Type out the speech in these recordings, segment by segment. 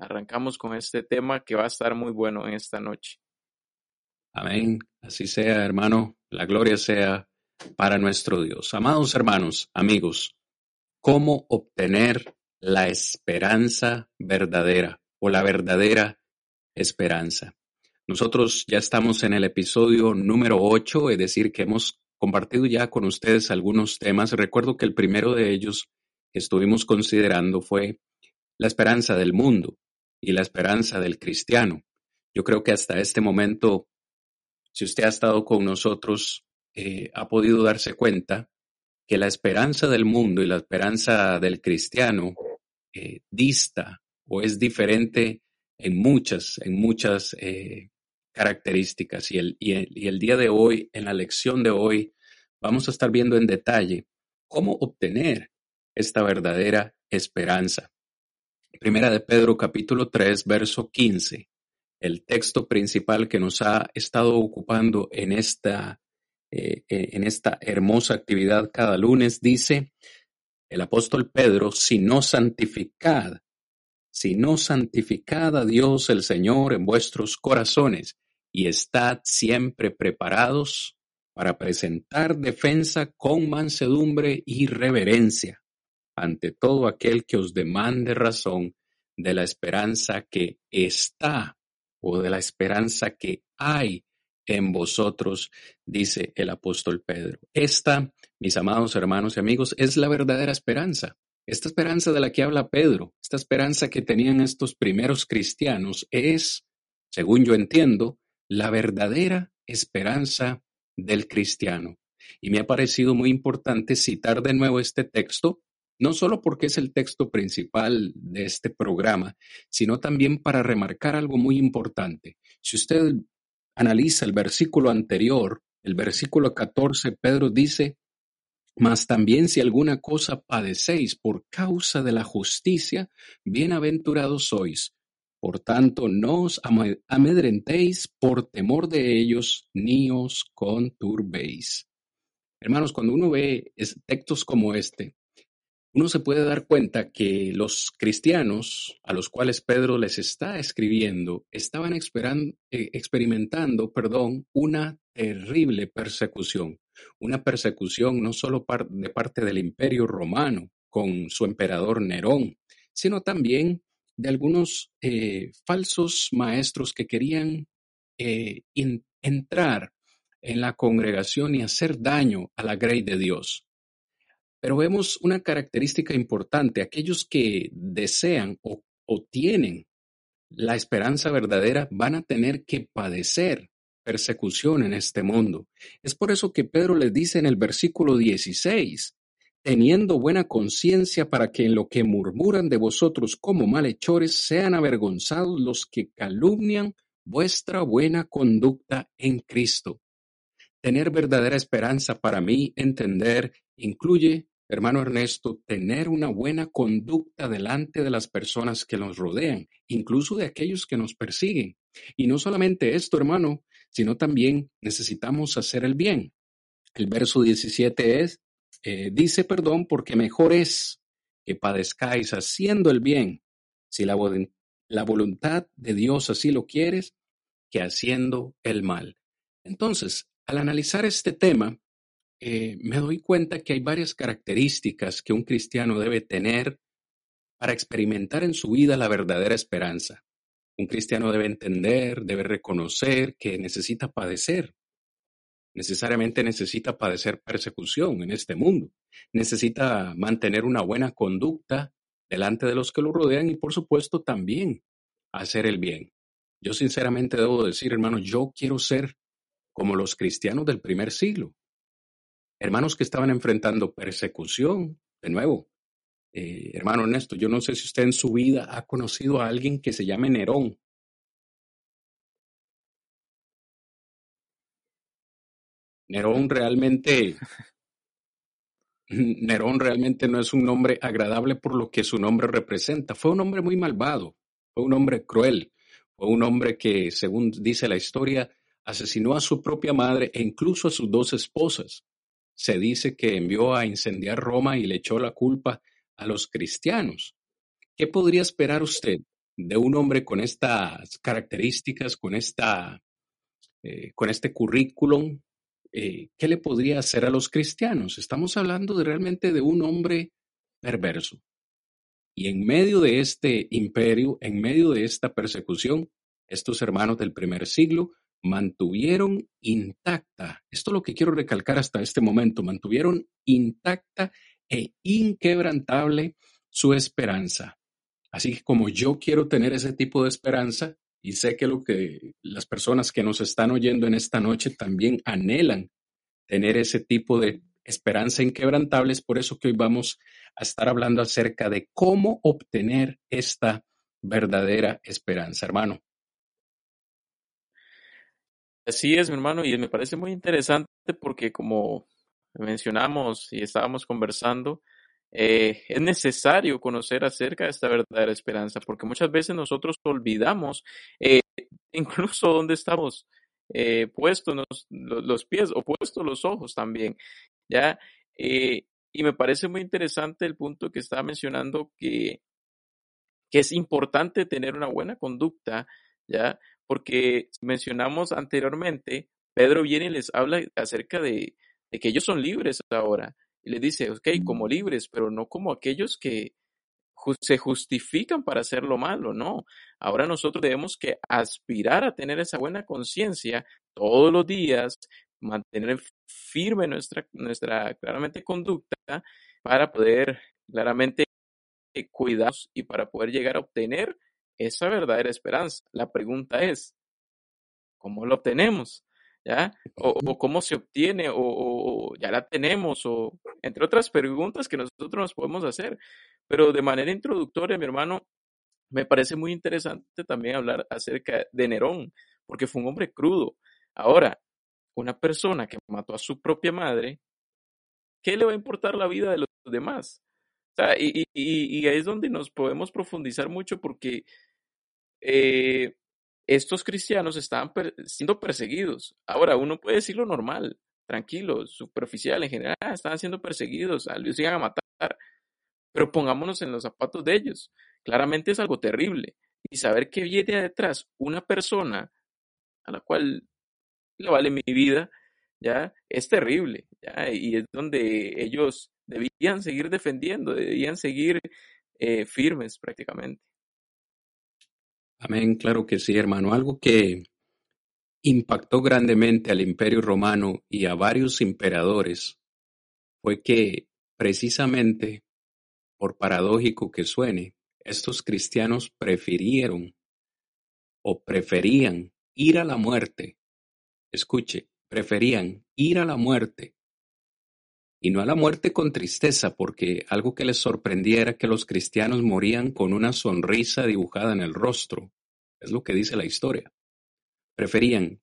Arrancamos con este tema que va a estar muy bueno en esta noche. Amén. Así sea, hermano. La gloria sea para nuestro Dios. Amados hermanos, amigos, ¿cómo obtener la esperanza verdadera o la verdadera esperanza? Nosotros ya estamos en el episodio número 8, es decir, que hemos compartido ya con ustedes algunos temas. Recuerdo que el primero de ellos que estuvimos considerando fue la esperanza del mundo y la esperanza del cristiano. Yo creo que hasta este momento, si usted ha estado con nosotros, eh, ha podido darse cuenta que la esperanza del mundo y la esperanza del cristiano eh, dista o es diferente en muchas, en muchas eh, características. Y el, y, el, y el día de hoy, en la lección de hoy, vamos a estar viendo en detalle cómo obtener esta verdadera esperanza. Primera de Pedro capítulo 3, verso 15, el texto principal que nos ha estado ocupando en esta, eh, en esta hermosa actividad cada lunes, dice el apóstol Pedro, si no santificad, si no santificad a Dios el Señor en vuestros corazones y estad siempre preparados para presentar defensa con mansedumbre y reverencia ante todo aquel que os demande razón de la esperanza que está o de la esperanza que hay en vosotros, dice el apóstol Pedro. Esta, mis amados hermanos y amigos, es la verdadera esperanza. Esta esperanza de la que habla Pedro, esta esperanza que tenían estos primeros cristianos, es, según yo entiendo, la verdadera esperanza del cristiano. Y me ha parecido muy importante citar de nuevo este texto no solo porque es el texto principal de este programa, sino también para remarcar algo muy importante. Si usted analiza el versículo anterior, el versículo 14, Pedro dice, mas también si alguna cosa padecéis por causa de la justicia, bienaventurados sois. Por tanto, no os amedrentéis por temor de ellos, ni os conturbéis. Hermanos, cuando uno ve textos como este, uno se puede dar cuenta que los cristianos a los cuales Pedro les está escribiendo estaban eh, experimentando perdón, una terrible persecución, una persecución no solo de parte del imperio romano con su emperador Nerón, sino también de algunos eh, falsos maestros que querían eh, entrar en la congregación y hacer daño a la grey de Dios. Pero vemos una característica importante, aquellos que desean o, tienen la esperanza verdadera van a tener que padecer persecución en este mundo. Es por eso que Pedro les dice en el versículo 16, teniendo buena conciencia para que en lo que murmuran de vosotros como malhechores sean avergonzados los que calumnian vuestra buena conducta en Cristo. Tener verdadera esperanza para mí, entender, incluye Hermano Ernesto, tener una buena conducta delante de las personas que nos rodean, incluso de aquellos que nos persiguen. Y no solamente esto, hermano, sino también necesitamos hacer el bien. El verso 17 es, eh, dice, perdón, porque mejor es que padezcáis haciendo el bien, si la, la voluntad de Dios así lo quieres, que haciendo el mal. Entonces, al analizar este tema, eh, me doy cuenta que hay varias características que un cristiano debe tener para experimentar en su vida la verdadera esperanza. Un cristiano debe entender, debe reconocer que necesita padecer. Necesariamente necesita padecer persecución en este mundo. Necesita mantener una buena conducta delante de los que lo rodean y por supuesto también hacer el bien. Yo sinceramente debo decir, hermano, yo quiero ser como los cristianos del primer siglo hermanos que estaban enfrentando persecución, de nuevo, Eh, hermano Ernesto, yo no sé si usted en su vida ha conocido a alguien que se llame Nerón. Nerón realmente, Nerón realmente no es un nombre agradable por lo que su nombre representa. Fue un hombre muy malvado, fue un hombre cruel, fue un hombre que, según dice la historia, asesinó a su propia madre e incluso a sus dos esposas. Se dice que envió a incendiar Roma y le echó la culpa a los cristianos. ¿Qué podría esperar usted de un hombre con estas características, con, esta, eh, con este currículum? Eh, ¿Qué le podría hacer a los cristianos? Estamos hablando de, realmente de un hombre perverso. Y en medio de este imperio, en medio de esta persecución, estos hermanos del primer siglo mantuvieron intacta, esto es lo que quiero recalcar hasta este momento, mantuvieron intacta e inquebrantable su esperanza. Así que como yo quiero tener ese tipo de esperanza, y sé que lo que las personas que nos están oyendo en esta noche también anhelan tener ese tipo de esperanza inquebrantable, es por eso que hoy vamos a estar hablando acerca de cómo obtener esta verdadera esperanza, hermano. Así es, mi hermano, y me parece muy interesante porque como mencionamos y estábamos conversando, eh, es necesario conocer acerca de esta verdadera esperanza, porque muchas veces nosotros olvidamos eh, incluso dónde estamos eh, puestos los, pies o puestos los ojos también, ¿ya? y me parece muy interesante el punto que estaba mencionando que, que es importante tener una buena conducta, ¿ya? Porque mencionamos anteriormente, Pedro viene y les habla acerca de, de que ellos son libres ahora. Y le dice, ok, como libres, pero no como aquellos que se justifican para hacer lo malo, no. Ahora nosotros debemos que aspirar a tener esa buena conciencia todos los días, mantener firme nuestra, nuestra claramente conducta para poder claramente cuidarnos y para poder llegar a obtener esa verdadera esperanza. La pregunta es, ¿cómo lo obtenemos? ¿ya? O, cómo se obtiene, o, ya la tenemos, o entre otras preguntas que nosotros nos podemos hacer. Pero de manera introductoria, mi hermano, me parece muy interesante también hablar acerca de Nerón, porque fue un hombre crudo. Ahora, una persona que mató a su propia madre, ¿qué le va a importar la vida de los demás? O sea, y, y, y ahí es donde nos podemos profundizar mucho porque eh, estos cristianos estaban siendo perseguidos. Ahora, uno puede decirlo normal, tranquilo, superficial, en general, ah, estaban siendo perseguidos, a iban a matar. Pero pongámonos en los zapatos de ellos. Claramente es algo terrible. Y saber que viene detrás una persona a la cual le vale mi vida, ya es terrible. Y es donde ellos debían seguir defendiendo, debían seguir eh, firmes prácticamente. Amén, claro que sí, hermano. Algo que impactó grandemente al imperio romano y a varios emperadores fue que precisamente, por paradójico que suene, estos cristianos prefirieron o preferían ir a la muerte. Escuche, preferían ir a la muerte y no a la muerte con tristeza, porque algo que les sorprendía era que los cristianos morían con una sonrisa dibujada en el rostro. Es lo que dice la historia. Preferían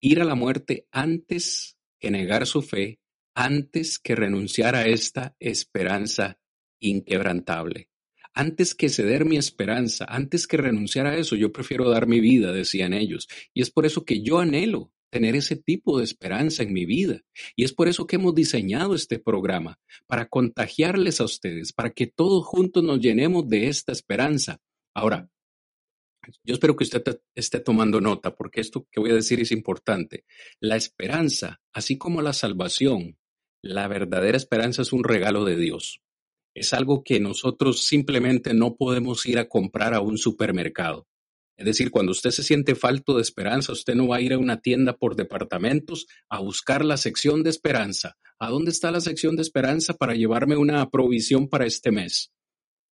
ir a la muerte antes que negar su fe, antes que renunciar a esta esperanza inquebrantable. Antes que ceder mi esperanza, antes que renunciar a eso, yo prefiero dar mi vida, decían ellos. Y es por eso que yo anhelo tener ese tipo de esperanza en mi vida. Y es por eso que hemos diseñado este programa, para contagiarles a ustedes, para que todos juntos nos llenemos de esta esperanza. Ahora, yo espero que usted esté tomando nota, porque esto que voy a decir es importante. La esperanza, así como la salvación, la verdadera esperanza es un regalo de Dios. Es algo que nosotros simplemente no podemos ir a comprar a un supermercado. Es decir, cuando usted se siente falto de esperanza, usted no va a ir a una tienda por departamentos a buscar la sección de esperanza. ¿A dónde está la sección de esperanza para llevarme una provisión para este mes?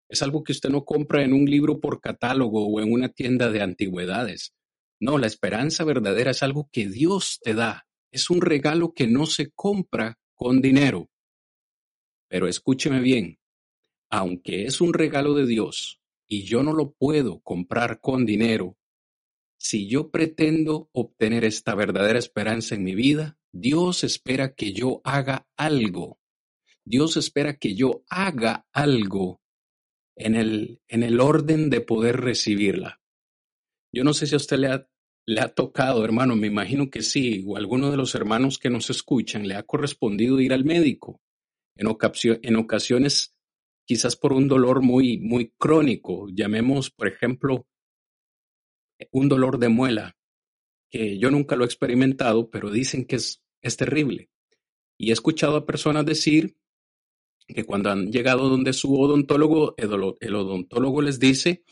Es algo que usted no compra en un libro por catálogo o en una tienda de antigüedades. No, la esperanza verdadera es algo que Dios te da. Es un regalo que no se compra con dinero. Pero escúcheme bien, aunque es un regalo de Dios y yo no lo puedo comprar con dinero, si yo pretendo obtener esta verdadera esperanza en mi vida, Dios espera que yo haga algo. Dios espera que yo haga algo en el, en el orden de poder recibirla. Yo no sé si a usted le ha, le ha tocado, hermano, me imagino que sí, o a alguno de los hermanos que nos escuchan le ha correspondido ir al médico. En, ocasiones, quizás por un dolor muy, muy crónico, llamemos, por ejemplo, un dolor de muela, que yo nunca lo he experimentado, pero dicen que es, es terrible. Y he escuchado a personas decir que cuando han llegado donde su odontólogo, el, odontólogo les dice,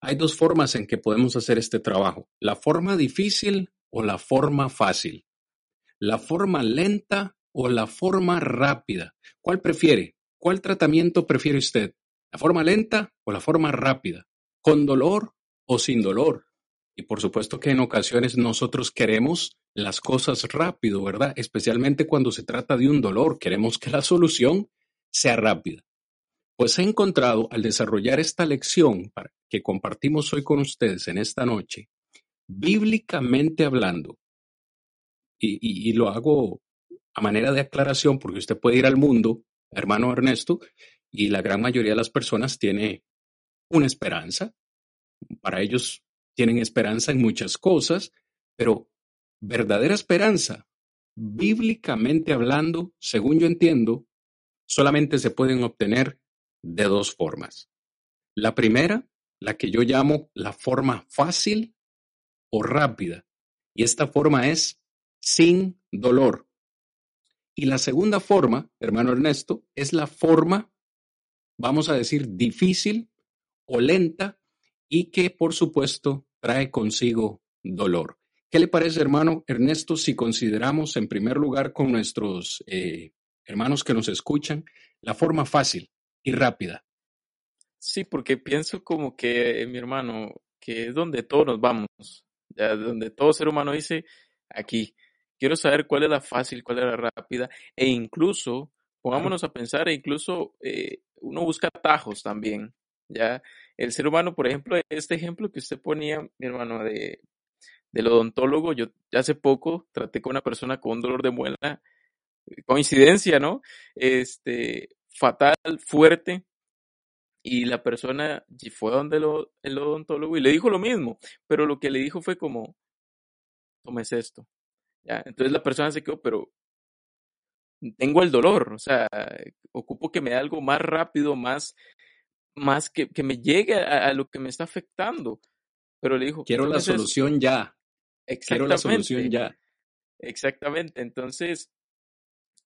hay dos formas en que podemos hacer este trabajo, la forma difícil o la forma fácil, la forma lenta o la forma rápida. ¿Cuál prefiere? ¿Cuál tratamiento prefiere usted? ¿La forma lenta o la forma rápida? ¿Con dolor o sin dolor? Y por supuesto que en ocasiones nosotros queremos las cosas rápido, ¿verdad? Especialmente cuando se trata de un dolor, queremos que la solución sea rápida. Pues he encontrado al desarrollar esta lección que compartimos hoy con ustedes en esta noche, bíblicamente hablando, y, lo hago a manera de aclaración porque usted puede ir al mundo, hermano Ernesto, y la gran mayoría de las personas tiene una esperanza. Para ellos tienen esperanza en muchas cosas, pero verdadera esperanza, bíblicamente hablando, según yo entiendo, solamente se pueden obtener de dos formas. La primera, la que yo llamo la forma fácil o rápida. Y esta forma es sin dolor. Y la segunda forma, hermano Ernesto, es la forma, vamos a decir, difícil o lenta y que, por supuesto, trae consigo dolor. ¿Qué le parece, hermano Ernesto, si consideramos en primer lugar con nuestros eh, hermanos que nos escuchan, la forma fácil y rápida. Sí, porque pienso como que, mi hermano, que es donde todos nos vamos, ya donde todo ser humano dice, aquí, quiero saber cuál es la fácil, cuál es la rápida, e incluso, pongámonos a pensar, e incluso eh, uno busca atajos también, ya, el ser humano, por ejemplo, este ejemplo que usted ponía, mi hermano, de, del odontólogo, yo hace poco traté con una persona con un dolor de muela, coincidencia, ¿no? Este, fatal, fuerte, y la persona fue donde el odontólogo y le dijo lo mismo, pero lo que le dijo fue como, tomes esto. ¿Ya? Entonces la persona se quedó, pero tengo el dolor, o sea, ocupo que me dé algo más rápido, más, más que, que me llegue a, lo que me está afectando. Pero le dijo, quiero la solución ya. Quiero la solución ya. Exactamente. Entonces,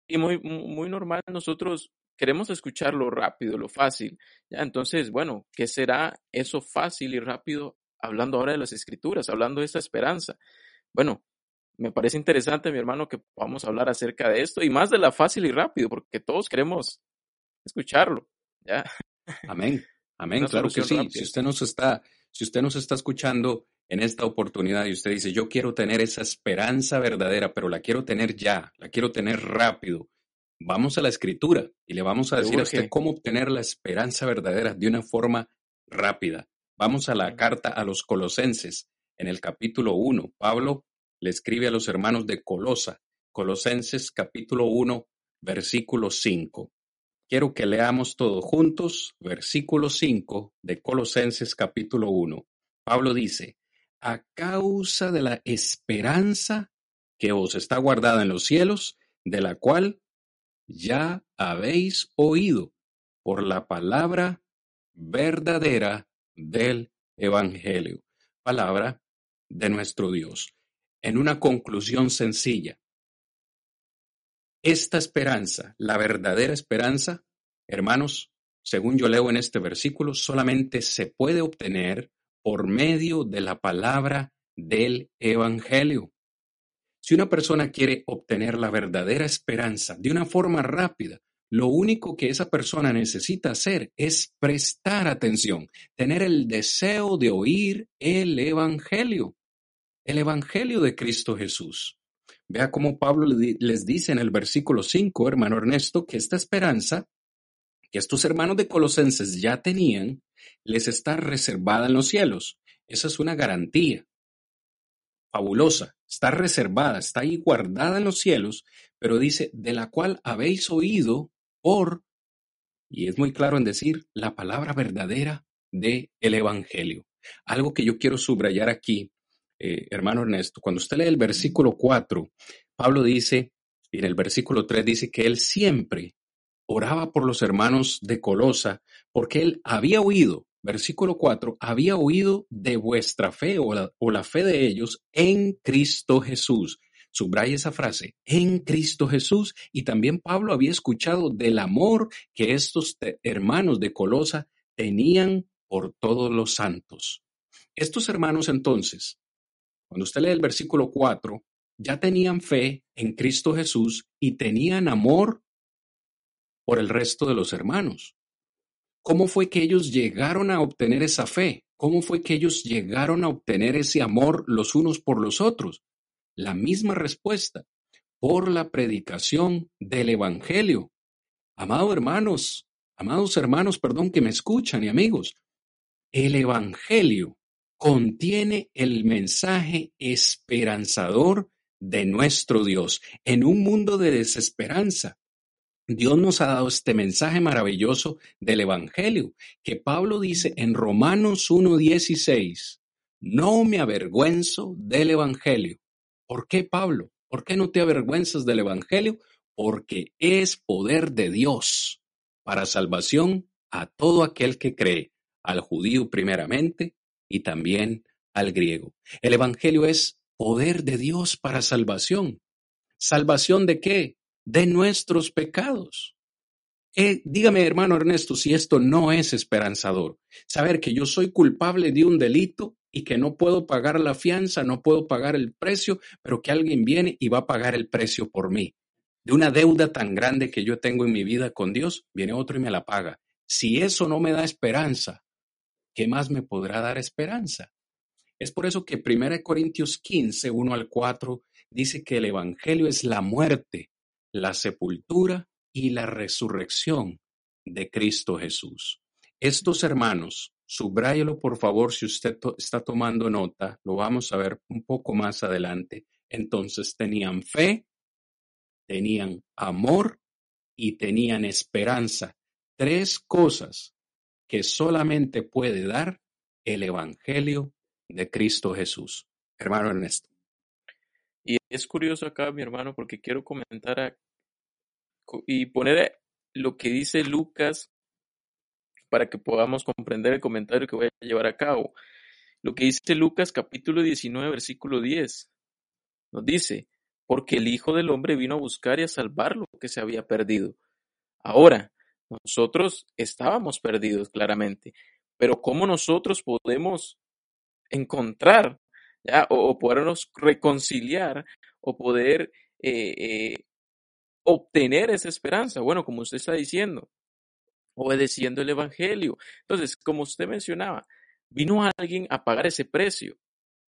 y muy, muy normal, nosotros queremos escuchar lo rápido, lo fácil. ¿ya? Entonces, bueno, ¿qué será eso fácil y rápido? Hablando ahora de las escrituras, hablando de esta esperanza. Bueno, me parece interesante, mi hermano, que vamos a hablar acerca de esto y más de la fácil y rápido, porque todos queremos escucharlo. ¿ya? Amén. Amén, claro que sí. Si usted nos está, si usted nos está escuchando en esta oportunidad y usted dice, yo quiero tener esa esperanza verdadera, pero la quiero tener ya, la quiero tener rápido, vamos a la escritura y le vamos a decir a usted cómo obtener la esperanza verdadera de una forma rápida. Vamos a la carta a los colosenses en el capítulo 1. Pablo le escribe a los hermanos de Colosa, Colosenses capítulo 1, versículo 5. Quiero que leamos todos juntos, versículo 5 de Colosenses capítulo 1. Pablo dice, a causa de la esperanza que os está guardada en los cielos, de la cual ya habéis oído por la palabra verdadera del Evangelio, palabra de nuestro Dios. En una conclusión sencilla, esta esperanza, la verdadera esperanza, hermanos, según yo leo en este versículo, solamente se puede obtener por medio de la palabra del Evangelio. Si una persona quiere obtener la verdadera esperanza de una forma rápida, lo único que esa persona necesita hacer es prestar atención, tener el deseo de oír el Evangelio, el Evangelio de Cristo Jesús. Vea cómo Pablo les dice en el versículo 5, hermano Ernesto, que esta esperanza que estos hermanos de Colosenses ya tenían, les está reservada en los cielos. Esa es una garantía fabulosa, está reservada, está ahí guardada en los cielos, pero dice, de la cual habéis oído por, y es muy claro en decir, la palabra verdadera del el Evangelio. Algo que yo quiero subrayar aquí, eh, hermano Ernesto, cuando usted lee el versículo 4, Pablo dice, y en el versículo 3 dice que él siempre oraba por los hermanos de Colosa porque él había oído versículo 4, había oído de vuestra fe o la, fe de ellos en Cristo Jesús. Subraya esa frase, en Cristo Jesús. Y también Pablo había escuchado del amor que estos hermanos de Colosa tenían por todos los santos. Estos hermanos entonces, cuando usted lee el versículo 4, ya tenían fe en Cristo Jesús y tenían amor por el resto de los hermanos. ¿Cómo fue que ellos llegaron a obtener esa fe? ¿Cómo fue que ellos llegaron a obtener ese amor los unos por los otros? La misma respuesta, por la predicación del Evangelio. Amados hermanos, amados hermanos, perdón, que me escuchan y amigos, el Evangelio contiene el mensaje esperanzador de nuestro Dios en un mundo de desesperanza, Dios nos ha dado este mensaje maravilloso del Evangelio, que Pablo dice en Romanos 1.16, no me avergüenzo del Evangelio. ¿Por qué, Pablo? ¿Por qué no te avergüenzas del Evangelio? Porque es poder de Dios para salvación a todo aquel que cree, al judío primeramente y también al griego. El Evangelio es poder de Dios para salvación. ¿Salvación de qué? de nuestros pecados. Eh, dígame, hermano Ernesto, si esto no es esperanzador. Saber que yo soy culpable de un delito y que no puedo pagar la fianza, no puedo pagar el precio, pero que alguien viene y va a pagar el precio por mí. De una deuda tan grande que yo tengo en mi vida con Dios, viene otro y me la paga. Si eso no me da esperanza, ¿qué más me podrá dar esperanza? Es por eso que 1 Corintios 15, 1 al 4, dice que el Evangelio es la muerte la sepultura y la resurrección de Cristo Jesús. Estos hermanos, subráyelo por favor si usted está tomando nota, lo vamos a ver un poco más adelante. Entonces tenían fe, tenían amor y tenían esperanza. Tres cosas que solamente puede dar el Evangelio de Cristo Jesús. Hermano Ernesto. Y es curioso acá, mi hermano, porque quiero comentar y poner lo que dice Lucas para que podamos comprender el comentario que voy a llevar a cabo. Lo que dice Lucas capítulo 19, versículo 10. Nos dice, porque el Hijo del Hombre vino a buscar y a salvar lo que se había perdido. Ahora, nosotros estábamos perdidos claramente, pero ¿cómo nosotros podemos encontrar ¿ya? O, podernos reconciliar o poder eh, eh, obtener esa esperanza? Bueno, como usted está diciendo, obedeciendo el Evangelio. Entonces, como usted mencionaba, vino alguien a pagar ese precio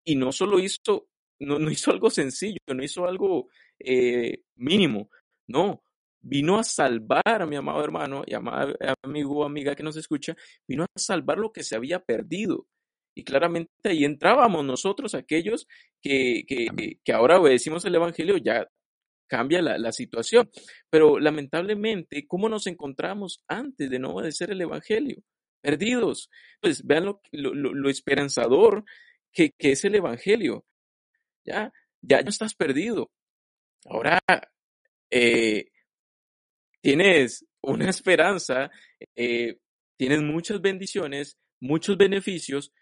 y no solo hizo, no, hizo algo sencillo, no hizo algo eh, mínimo, no, vino a salvar a mi amado hermano y amado amigo o amiga que nos escucha, vino a salvar lo que se había perdido. Y claramente ahí entrábamos nosotros, aquellos que, que, que ahora obedecimos el Evangelio, ya cambia la, situación. Pero lamentablemente, ¿cómo nos encontramos antes de no obedecer el Evangelio? Perdidos. Pues vean lo, lo, esperanzador que, es el Evangelio. Ya, ya no estás perdido. Ahora eh, tienes una esperanza, eh, tienes muchas bendiciones, muchos beneficios,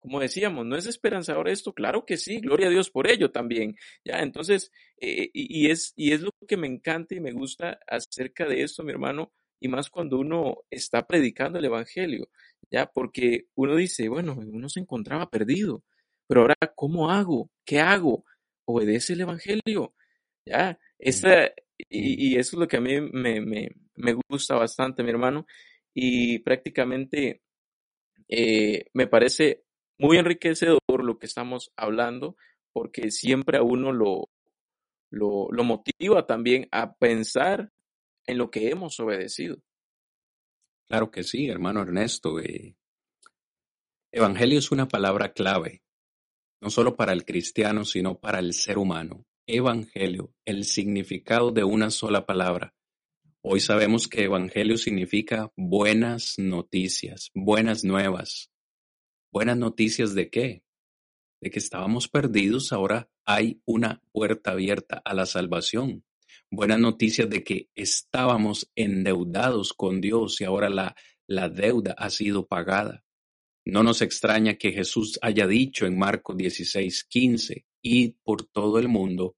como decíamos, ¿no es esperanzador esto? Claro que sí, gloria a Dios por ello también. Ya, entonces, eh, y, es, y es lo que me encanta y me gusta acerca de esto, mi hermano, y más cuando uno está predicando el Evangelio, ya, porque uno dice, bueno, uno se encontraba perdido, pero ahora, ¿cómo hago? ¿Qué hago? Obedece el Evangelio, ya, esa, y, eso es lo que a mí me, me, me gusta bastante, mi hermano, y prácticamente eh, me parece muy enriquecedor lo que estamos hablando, porque siempre a uno lo, lo, lo motiva también a pensar en lo que hemos obedecido. Claro que sí, hermano Ernesto. eh, evangelio es una palabra clave, no solo para el cristiano, sino para el ser humano. Evangelio, el significado de una sola palabra. Hoy sabemos que evangelio significa buenas noticias, buenas nuevas. ¿Buenas noticias de qué? De que estábamos perdidos, ahora hay una puerta abierta a la salvación. Buenas noticias de que estábamos endeudados con Dios y ahora la, la deuda ha sido pagada. No nos extraña que Jesús haya dicho en Marcos 16, 15, id por todo el mundo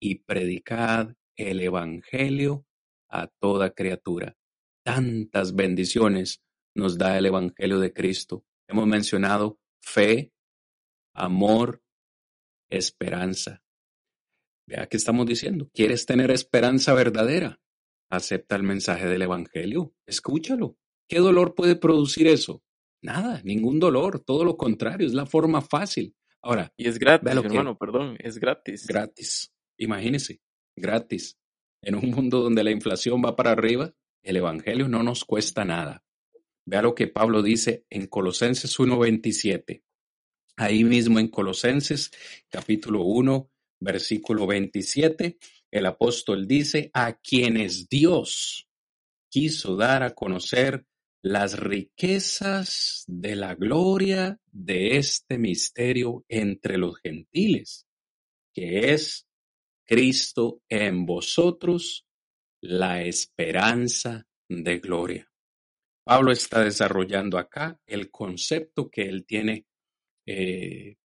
y predicad el Evangelio a toda criatura. Tantas bendiciones nos da el Evangelio de Cristo. Hemos mencionado fe, amor, esperanza. Vea qué estamos diciendo. ¿Quieres tener esperanza verdadera? Acepta el mensaje del Evangelio. Escúchalo. ¿Qué dolor puede producir eso? Nada, ningún dolor. Todo lo contrario, es la forma fácil. Ahora, Y es gratis, lo que hermano, perdón, es gratis. gratis. Imagínese, gratis. En un mundo donde la inflación va para arriba, el Evangelio no nos cuesta nada. Vea lo que Pablo dice en Colosenses 1.27. Ahí mismo en Colosenses capítulo 1, versículo 27, el apóstol dice, a quienes Dios quiso dar a conocer las riquezas de la gloria de este misterio entre los gentiles, que es Cristo en vosotros, la esperanza de gloria. Pablo está desarrollando acá el concepto que él tiene, eh,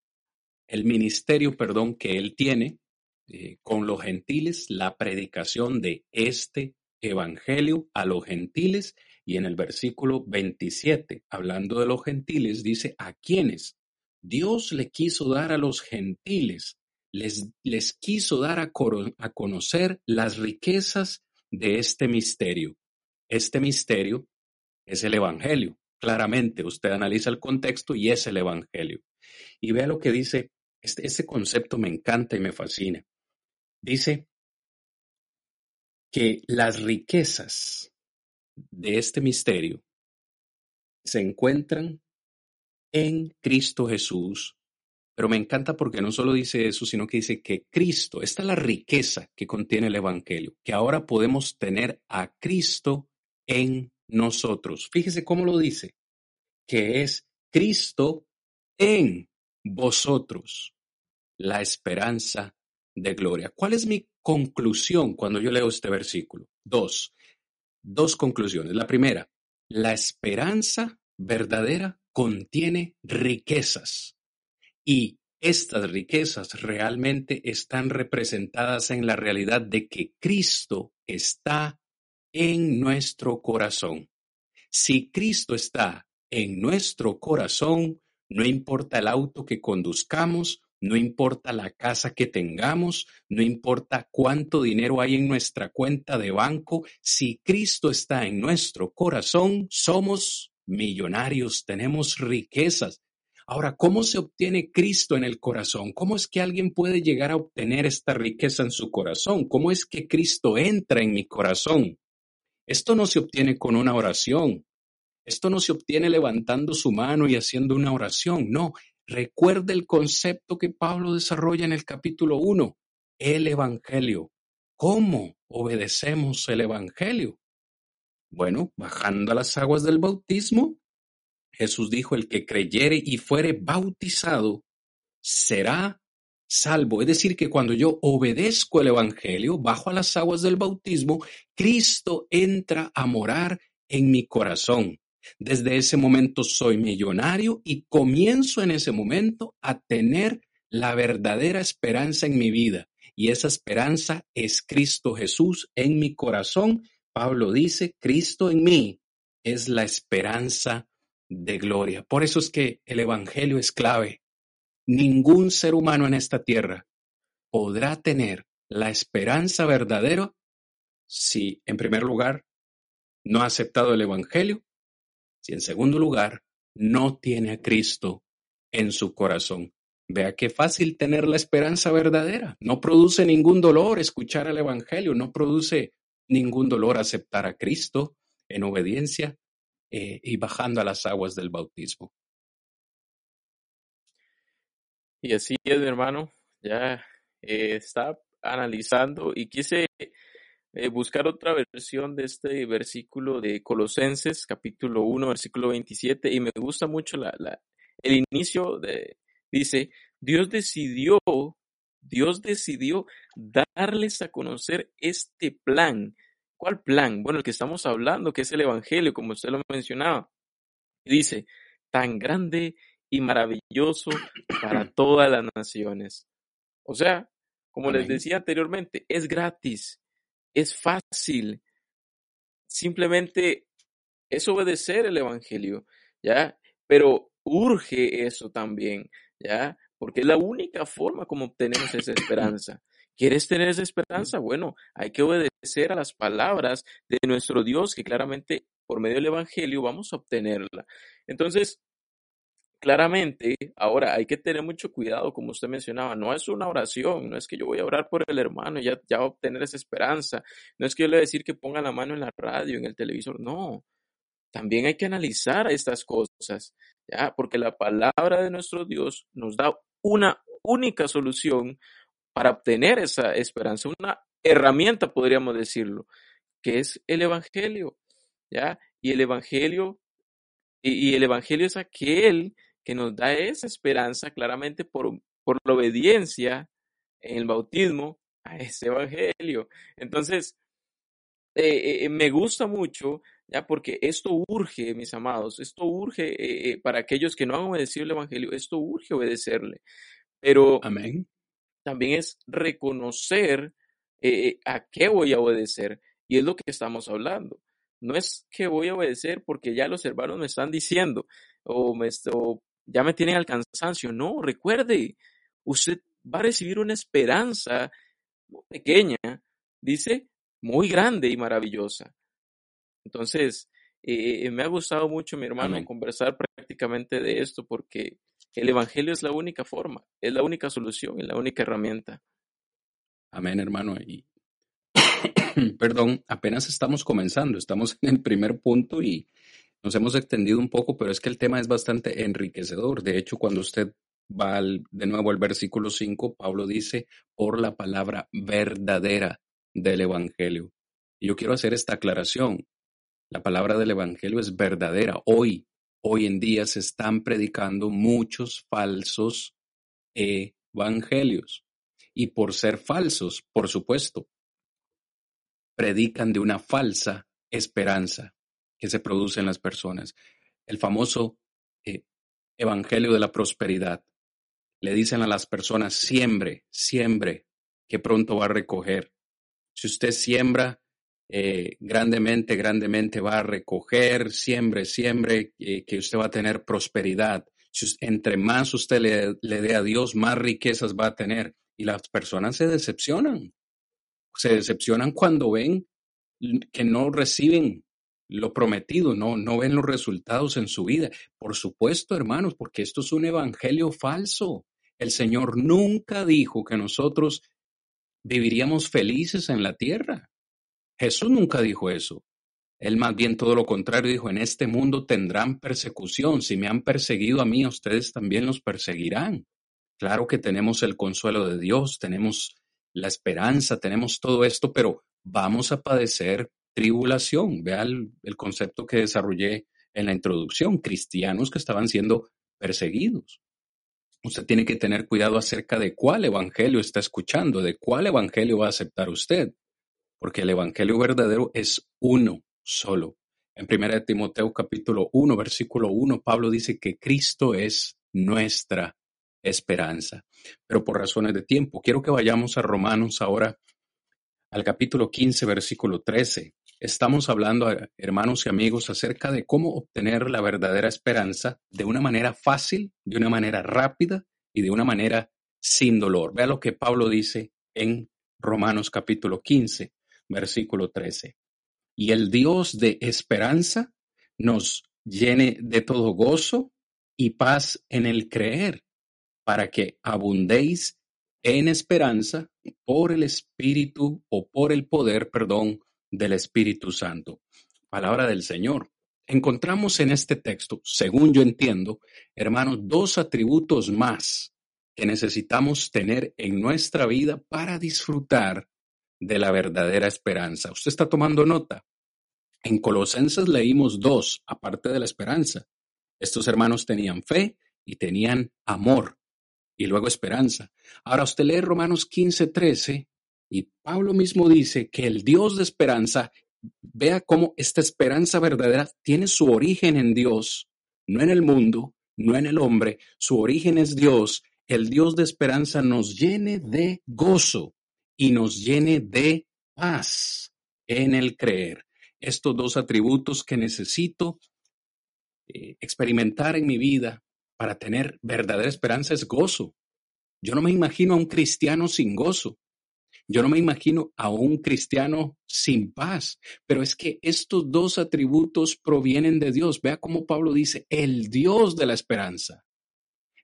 el ministerio, perdón, que él tiene eh, con los gentiles, la predicación de este evangelio a los gentiles. Y en el versículo 27, hablando de los gentiles, dice, ¿a quiénes? Dios le quiso dar a los gentiles, les, les quiso dar a, a conocer las riquezas de este misterio. Este misterio es el Evangelio. Claramente, usted analiza el contexto y es el Evangelio. Y vea lo que dice, este, este concepto me encanta y me fascina. Dice que las riquezas de este misterio se encuentran en Cristo Jesús. Pero me encanta porque no solo dice eso, sino que dice que Cristo, esta es la riqueza que contiene el Evangelio, que ahora podemos tener a Cristo en nosotros. Fíjese cómo lo dice, que es Cristo en vosotros, la esperanza de gloria. ¿Cuál es mi conclusión cuando yo leo este versículo? Dos, dos conclusiones. La primera, la esperanza verdadera contiene riquezas y estas riquezas realmente están representadas en la realidad de que Cristo está en nuestro corazón. Si Cristo está en nuestro corazón, no importa el auto que conduzcamos, no importa la casa que tengamos, no importa cuánto dinero hay en nuestra cuenta de banco, si Cristo está en nuestro corazón, somos millonarios, tenemos riquezas. Ahora, ¿cómo se obtiene Cristo en el corazón? ¿Cómo es que alguien puede llegar a obtener esta riqueza en su corazón? ¿Cómo es que Cristo entra en mi corazón? Esto no se obtiene con una oración. Esto no se obtiene levantando su mano y haciendo una oración. No, recuerde el concepto que Pablo desarrolla en el capítulo 1, el Evangelio. ¿Cómo obedecemos el Evangelio? Bueno, bajando a las aguas del bautismo, Jesús dijo, el que creyere y fuere bautizado será salvo. Es decir, que cuando yo obedezco el Evangelio, bajo a las aguas del bautismo, Cristo entra a morar en mi corazón. Desde ese momento soy millonario y comienzo en ese momento a tener la verdadera esperanza en mi vida. Y esa esperanza es Cristo Jesús en mi corazón. Pablo dice, Cristo en mí es la esperanza de gloria. Por eso es que el Evangelio es clave. Ningún ser humano en esta tierra podrá tener la esperanza verdadera si, en primer lugar, no ha aceptado el Evangelio, si en segundo lugar, no tiene a Cristo en su corazón. Vea qué fácil tener la esperanza verdadera. No produce ningún dolor escuchar el Evangelio, no produce ningún dolor aceptar a Cristo en obediencia. eh, y bajando a las aguas del bautismo. Y así es, hermano. Ya eh, está analizando y quise eh, buscar otra versión de este versículo de Colosenses, capítulo 1, versículo 27, y me gusta mucho la, la, el inicio de, dice, Dios decidió, Dios decidió darles a conocer este plan. ¿Cuál plan? Bueno, el que estamos hablando, que es el Evangelio, como usted lo mencionaba. Dice, tan grande y maravilloso para todas las naciones. O sea, como les decía anteriormente, es gratis, es fácil. Simplemente es obedecer el Evangelio, ¿ya? Pero urge eso también, ¿ya? Porque es la única forma como obtenemos esa esperanza. ¿Quieres tener esa esperanza? Bueno, hay que obedecer a las palabras de nuestro Dios, que claramente por medio del Evangelio vamos a obtenerla. Entonces, claramente, ahora hay que tener mucho cuidado, como usted mencionaba, no es una oración, no es que yo voy a orar por el hermano y ya, obtener esa esperanza, no es que yo le voy a decir que ponga la mano en la radio, en el televisor, no. También hay que analizar estas cosas, ¿ya? Porque la palabra de nuestro Dios nos da una única solución para obtener esa esperanza, una herramienta, podríamos decirlo, que es el Evangelio, ¿ya? Y el Evangelio, y, y el Evangelio es aquel que nos da esa esperanza claramente por, por la obediencia en el bautismo a ese evangelio. Entonces, eh, eh, me gusta mucho, ya porque esto urge, mis amados, esto urge eh, para aquellos que no han obedecido el evangelio, esto urge obedecerle. Pero Amén. también es reconocer a qué voy a obedecer. Y es lo que estamos hablando. No es que voy a obedecer porque ya los hermanos me están diciendo o, me, o ya me tienen al cansancio. No, recuerde, usted va a recibir una esperanza pequeña, dice, muy grande y maravillosa. Entonces, eh, me ha gustado mucho, mi hermano, conversar prácticamente de esto porque el Evangelio es la única forma, es la única solución, es la única herramienta. Amén, hermano. Y perdón, apenas estamos comenzando, estamos en el primer punto y nos hemos extendido un poco, pero es que el tema es bastante enriquecedor. De hecho, cuando usted va de nuevo al versículo 5, Pablo dice, por la palabra verdadera del Evangelio. Y yo quiero hacer esta aclaración. La palabra del Evangelio es verdadera. Hoy, hoy en día se están predicando muchos falsos evangelios. Y por ser falsos, por supuesto, predican de una falsa esperanza que se produce en las personas. El famoso eh, Evangelio de la Prosperidad. Le dicen a las personas, siembre, siembre, que pronto va a recoger. Si usted siembra eh, grandemente, grandemente va a recoger, siembre, siembre, eh, que usted va a tener prosperidad. entre más usted le, le dé a Dios, más riquezas va a tener. Y las personas se decepcionan. Se decepcionan cuando ven que no reciben lo prometido, no, no ven los resultados en su vida. Por supuesto, hermanos, porque esto es un evangelio falso. El Señor nunca dijo que nosotros viviríamos felices en la tierra. Jesús nunca dijo eso. Él más bien todo lo contrario dijo, en este mundo tendrán persecución. Si me han perseguido a mí, ustedes también los perseguirán. Claro que tenemos el consuelo de Dios, tenemos la esperanza, tenemos todo esto, pero vamos a padecer tribulación. Vea el, concepto que desarrollé en la introducción, cristianos que estaban siendo perseguidos. Usted tiene que tener cuidado acerca de cuál evangelio está escuchando, de cuál evangelio va a aceptar usted, porque el evangelio verdadero es uno solo. En 1 Timoteo capítulo 1, versículo 1, Pablo dice que Cristo es nuestra esperanza. Pero por razones de tiempo, quiero que vayamos a Romanos ahora al capítulo 15, versículo 13. Estamos hablando, hermanos y amigos, acerca de cómo obtener la verdadera esperanza de una manera fácil, de una manera rápida y de una manera sin dolor. Vea lo que Pablo dice en Romanos capítulo 15, versículo 13. Y el Dios de esperanza nos llene de todo gozo y paz en el creer, para que abundéis en esperanza por el Espíritu o por el poder, perdón, del Espíritu Santo. Palabra del Señor. encontramos en este texto, según yo entiendo, hermanos, dos atributos más que necesitamos tener en nuestra vida para disfrutar de la verdadera esperanza. ¿Usted está tomando nota? En Colosenses leímos dos, aparte de la esperanza. Estos hermanos tenían fe y tenían amor y luego esperanza. Ahora usted lee Romanos 15, 13 y Pablo mismo dice que el Dios de esperanza, vea cómo esta esperanza verdadera tiene su origen en Dios, no en el mundo, no en el hombre, su origen es Dios. El Dios de esperanza nos llene de gozo y nos llene de paz en el creer. Estos dos atributos que necesito eh, experimentar en mi vida para tener verdadera esperanza es gozo. Yo no me imagino a un cristiano sin gozo. Yo no me imagino a un cristiano sin paz, pero es que estos dos atributos provienen de Dios. Vea cómo Pablo dice, el Dios de la esperanza.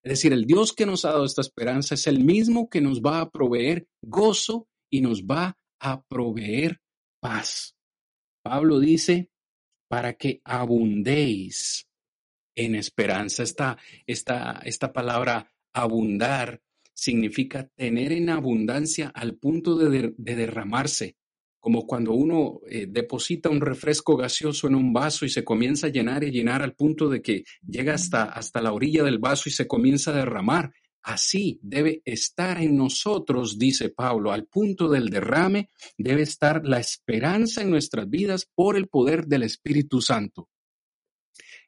Es decir, el Dios que nos ha dado esta esperanza es el mismo que nos va a proveer gozo y nos va a proveer paz. Pablo dice, para que abundéis en esperanza. Esta, esta, esta palabra abundar significa tener en abundancia al punto de, derramarse, como cuando uno eh, deposita un refresco gaseoso en un vaso y se comienza a llenar y llenar al punto de que llega hasta, hasta la orilla del vaso y se comienza a derramar. Así debe estar en nosotros, dice Pablo, al punto del derrame debe estar la esperanza en nuestras vidas por el poder del Espíritu Santo.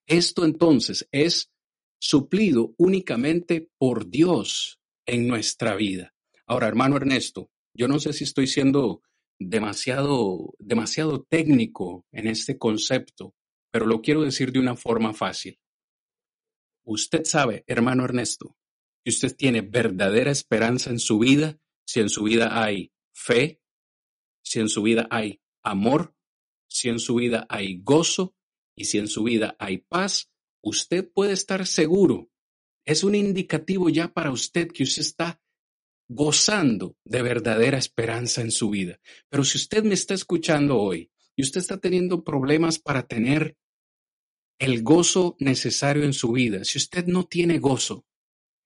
Esto entonces es suplido únicamente por Dios en nuestra vida. Ahora, hermano Ernesto, yo no sé si estoy siendo demasiado, demasiado técnico en este concepto, pero lo quiero decir de una forma fácil. Usted sabe, hermano Ernesto, que usted tiene verdadera esperanza en su vida si en su vida hay fe, si en su vida hay amor, si en su vida hay gozo y si en su vida hay paz, usted puede estar seguro es un indicativo ya para usted que usted está gozando de verdadera esperanza en su vida. Pero si usted me está escuchando hoy y usted está teniendo problemas para tener el gozo necesario en su vida, si usted no tiene gozo,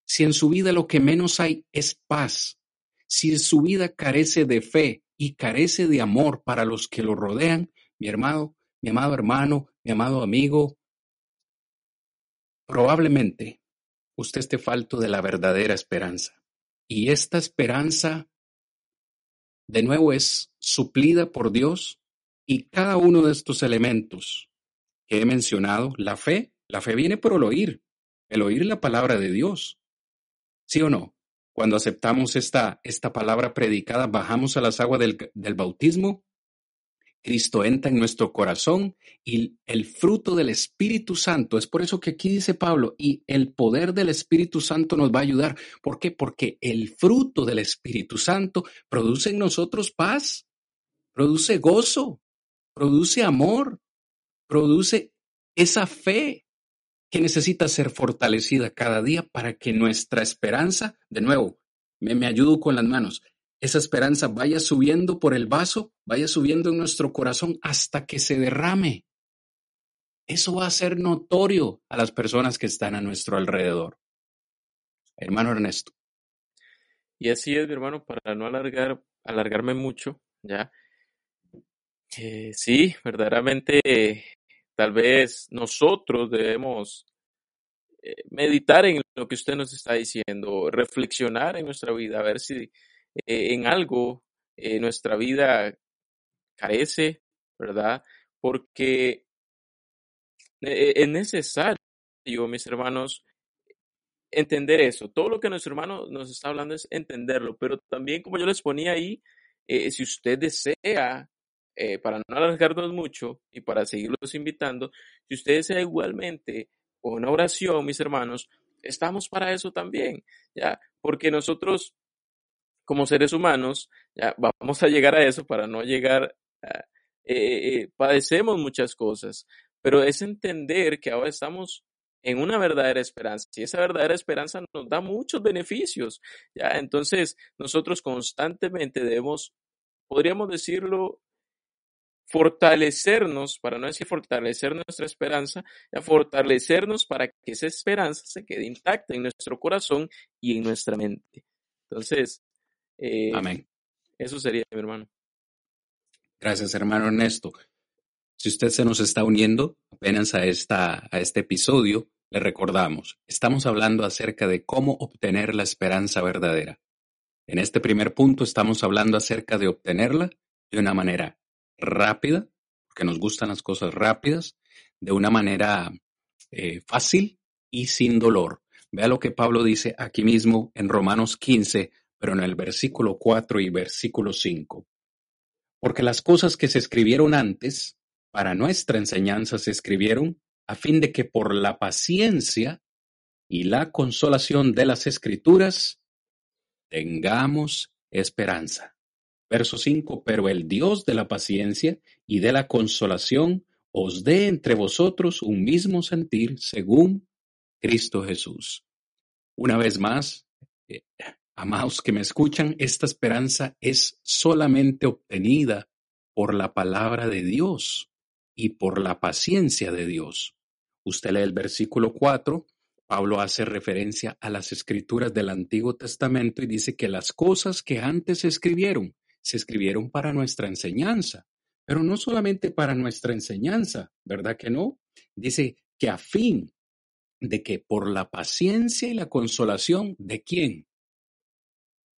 si en su vida lo que menos hay es paz, si en su vida carece de fe y carece de amor para los que lo rodean, mi hermano, mi amado hermano, mi amado amigo, probablemente usted esté falto de la verdadera esperanza. Y esta esperanza, de nuevo, es suplida por Dios y cada uno de estos elementos que he mencionado, la fe, la fe viene por el oír, el oír la palabra de Dios. ¿Sí o no? Cuando aceptamos esta, esta palabra predicada, bajamos a las aguas del, del bautismo Cristo entra en nuestro corazón y el fruto del Espíritu Santo, es por eso que aquí dice Pablo, y el poder del Espíritu Santo nos va a ayudar. ¿Por qué? Porque el fruto del Espíritu Santo produce en nosotros paz, produce gozo, produce amor, produce esa fe que necesita ser fortalecida cada día para que nuestra esperanza, de nuevo, me, me ayudo con las manos, esa esperanza vaya subiendo por el vaso, vaya subiendo en nuestro corazón hasta que se derrame. Eso va a ser notorio a las personas que están a nuestro alrededor. Hermano Ernesto. Y así es, mi hermano, para no alargar, alargarme mucho, ya. Eh, sí, verdaderamente, tal vez nosotros debemos eh, meditar en lo que usted nos está diciendo, reflexionar en nuestra vida, a ver si eh, en algo eh, nuestra vida carece, ¿verdad? Porque eh, es necesario, mis hermanos, entender eso. Todo lo que nuestro hermano nos está hablando es entenderlo, pero también, como yo les ponía ahí, si usted desea, para no alargarnos mucho y para seguirlos invitando, si usted desea igualmente una oración, mis hermanos, estamos para eso también, ¿ya? Porque nosotros como seres humanos, ya vamos a llegar a eso para no llegar a, eh, eh, padecemos muchas cosas, pero es entender que ahora estamos en una verdadera esperanza y esa verdadera esperanza nos da muchos beneficios, ya entonces nosotros constantemente debemos, podríamos decirlo, fortalecernos, para no decir fortalecer nuestra esperanza, a fortalecernos para que esa esperanza se quede intacta en nuestro corazón y en nuestra mente. Entonces, eh, Amén. eso sería, mi hermano. Gracias, hermano Ernesto. Si usted se nos está uniendo apenas a, esta, a este episodio, le recordamos, estamos hablando acerca de cómo obtener la esperanza verdadera. En este primer punto estamos hablando acerca de obtenerla de una manera rápida, porque nos gustan las cosas rápidas, de una manera eh, fácil y sin dolor. Vea lo que Pablo dice aquí mismo en Romanos 15, pero en el versículo 4 y versículo 5. Porque las cosas que se escribieron antes, para nuestra enseñanza se escribieron, a fin de que por la paciencia y la consolación de las escrituras tengamos esperanza. Verso 5, pero el Dios de la paciencia y de la consolación os dé entre vosotros un mismo sentir según Cristo Jesús. Una vez más, eh, amados que me escuchan, esta esperanza es solamente obtenida por la palabra de Dios y por la paciencia de Dios. Usted lee el versículo 4 Pablo hace referencia a las escrituras del Antiguo Testamento y dice que las cosas que antes se escribieron, se escribieron para nuestra enseñanza, pero no solamente para nuestra enseñanza, ¿verdad que no? Dice que a fin de que por la paciencia y la consolación de quién?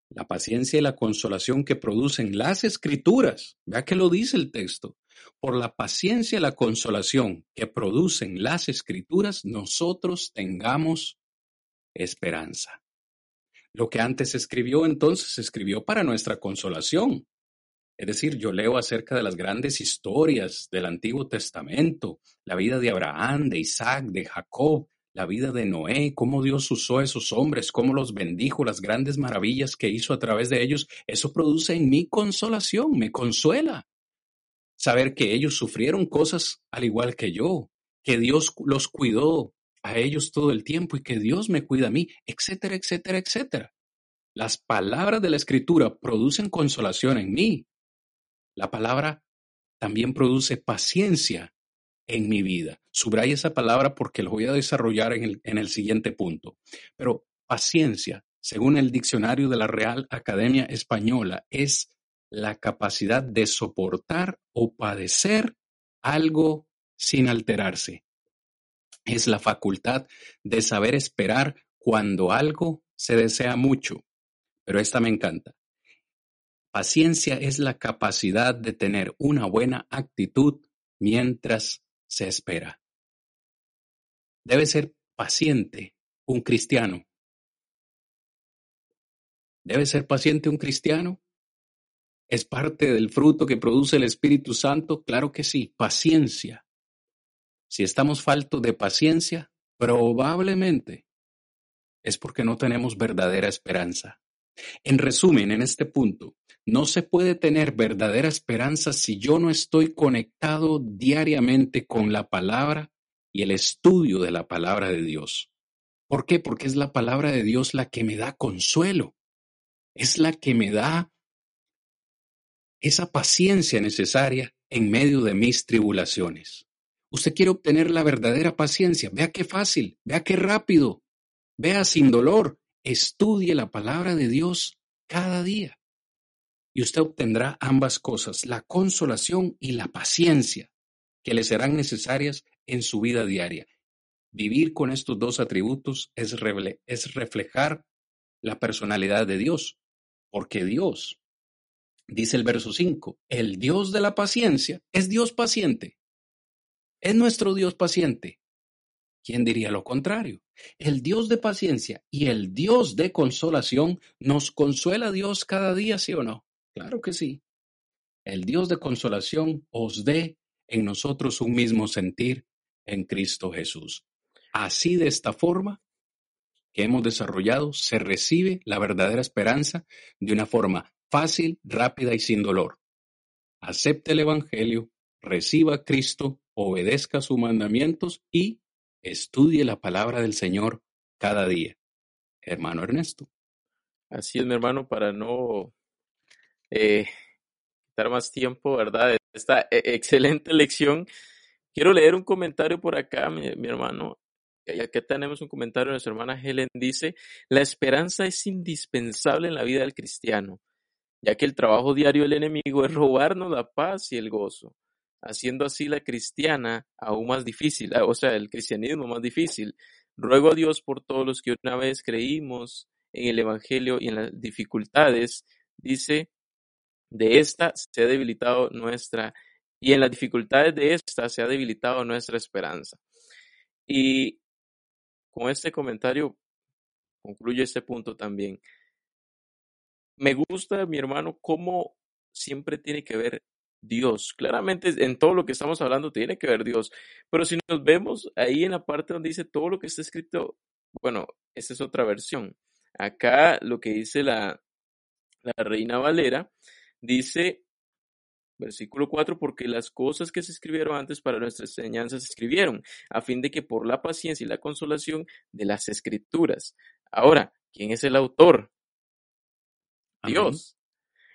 La paciencia y la consolación que producen las escrituras, vea que lo dice el texto, por la paciencia y la consolación que producen las escrituras, nosotros tengamos esperanza. Lo que antes escribió entonces escribió para nuestra consolación. Es decir, yo leo acerca de las grandes historias del Antiguo Testamento, la vida de Abraham, de Isaac, de Jacob, la vida de Noé, cómo Dios usó a esos hombres, cómo los bendijo, las grandes maravillas que hizo a través de ellos. Eso produce en mí consolación, me consuela saber que ellos sufrieron cosas al igual que yo, que Dios los cuidó a ellos todo el tiempo y que Dios me cuida a mí, etcétera, etcétera, etcétera. Las palabras de la escritura producen consolación en mí. La palabra también produce paciencia en mi vida. Subraya esa palabra porque lo voy a desarrollar en el, en el siguiente punto. Pero paciencia, según el diccionario de la Real Academia Española, es la capacidad de soportar o padecer algo sin alterarse. Es la facultad de saber esperar cuando algo se desea mucho. Pero esta me encanta. Paciencia es la capacidad de tener una buena actitud mientras se espera. Debe ser paciente un cristiano. Debe ser paciente un cristiano ¿Es parte del fruto que produce el Espíritu Santo? Claro que sí, paciencia. Si estamos faltos de paciencia, probablemente es porque no tenemos verdadera esperanza. En resumen, en este punto, no se puede tener verdadera esperanza si yo no estoy conectado diariamente con la palabra y el estudio de la palabra de Dios. ¿Por qué? Porque es la palabra de Dios la que me da consuelo, es la que me da esa paciencia necesaria en medio de mis tribulaciones. Usted quiere obtener la verdadera paciencia. Vea qué fácil, vea qué rápido, vea sin dolor. Estudie la palabra de Dios cada día. Y usted obtendrá ambas cosas, la consolación y la paciencia, que le serán necesarias en su vida diaria. Vivir con estos dos atributos es, es reflejar la personalidad de Dios, porque Dios Dice el verso 5, el Dios de la paciencia es Dios paciente. Es nuestro Dios paciente. ¿Quién diría lo contrario? El Dios de paciencia y el Dios de consolación nos consuela Dios cada día, ¿sí o no? Claro que sí. El Dios de consolación os dé en nosotros un mismo sentir en Cristo Jesús. Así de esta forma que hemos desarrollado se recibe la verdadera esperanza de una forma fácil, rápida y sin dolor. Acepte el Evangelio, reciba a Cristo, obedezca sus mandamientos y estudie la palabra del Señor cada día. Hermano Ernesto. Así es, mi hermano, para no eh, quitar más tiempo, ¿verdad? esta e, excelente lección. Quiero leer un comentario por acá, mi, hermano. Y aquí tenemos un comentario de nuestra hermana Helen. Dice, la esperanza es indispensable en la vida del cristiano, ya que el trabajo diario del enemigo es robarnos la paz y el gozo, haciendo así la cristiana aún más difícil, o sea, el cristianismo más difícil. Ruego a Dios por todos los que una vez creímos en el Evangelio y en las dificultades, dice, de esta se ha debilitado nuestra, y en las dificultades de esta se ha debilitado nuestra esperanza. Y con este comentario concluye este punto también. Me gusta, mi hermano, cómo siempre tiene que ver Dios. Claramente en todo lo que estamos hablando tiene que ver Dios. Pero si nos vemos ahí en la parte donde dice todo lo que está escrito, bueno, esa es otra versión. Acá lo que dice la, la Reina Valera dice, versículo 4, porque las cosas que se escribieron antes para nuestra enseñanza se escribieron, a fin de que por la paciencia y la consolación de las escrituras. Ahora, ¿quién es el autor? Dios.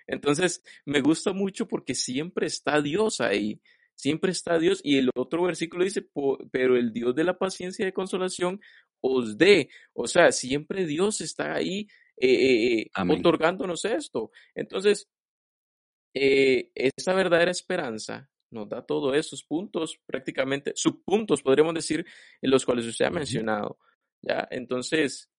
Entonces, me gusta mucho porque siempre está Dios ahí. Siempre está Dios. Y el otro versículo dice, pero el Dios de la paciencia y de consolación os dé. O sea, siempre Dios está ahí eh, eh, eh, otorgándonos esto. Entonces, esa verdadera esperanza nos da todos esos puntos, prácticamente subpuntos, podríamos decir, en los cuales usted ha mencionado. ¿ya? Entonces,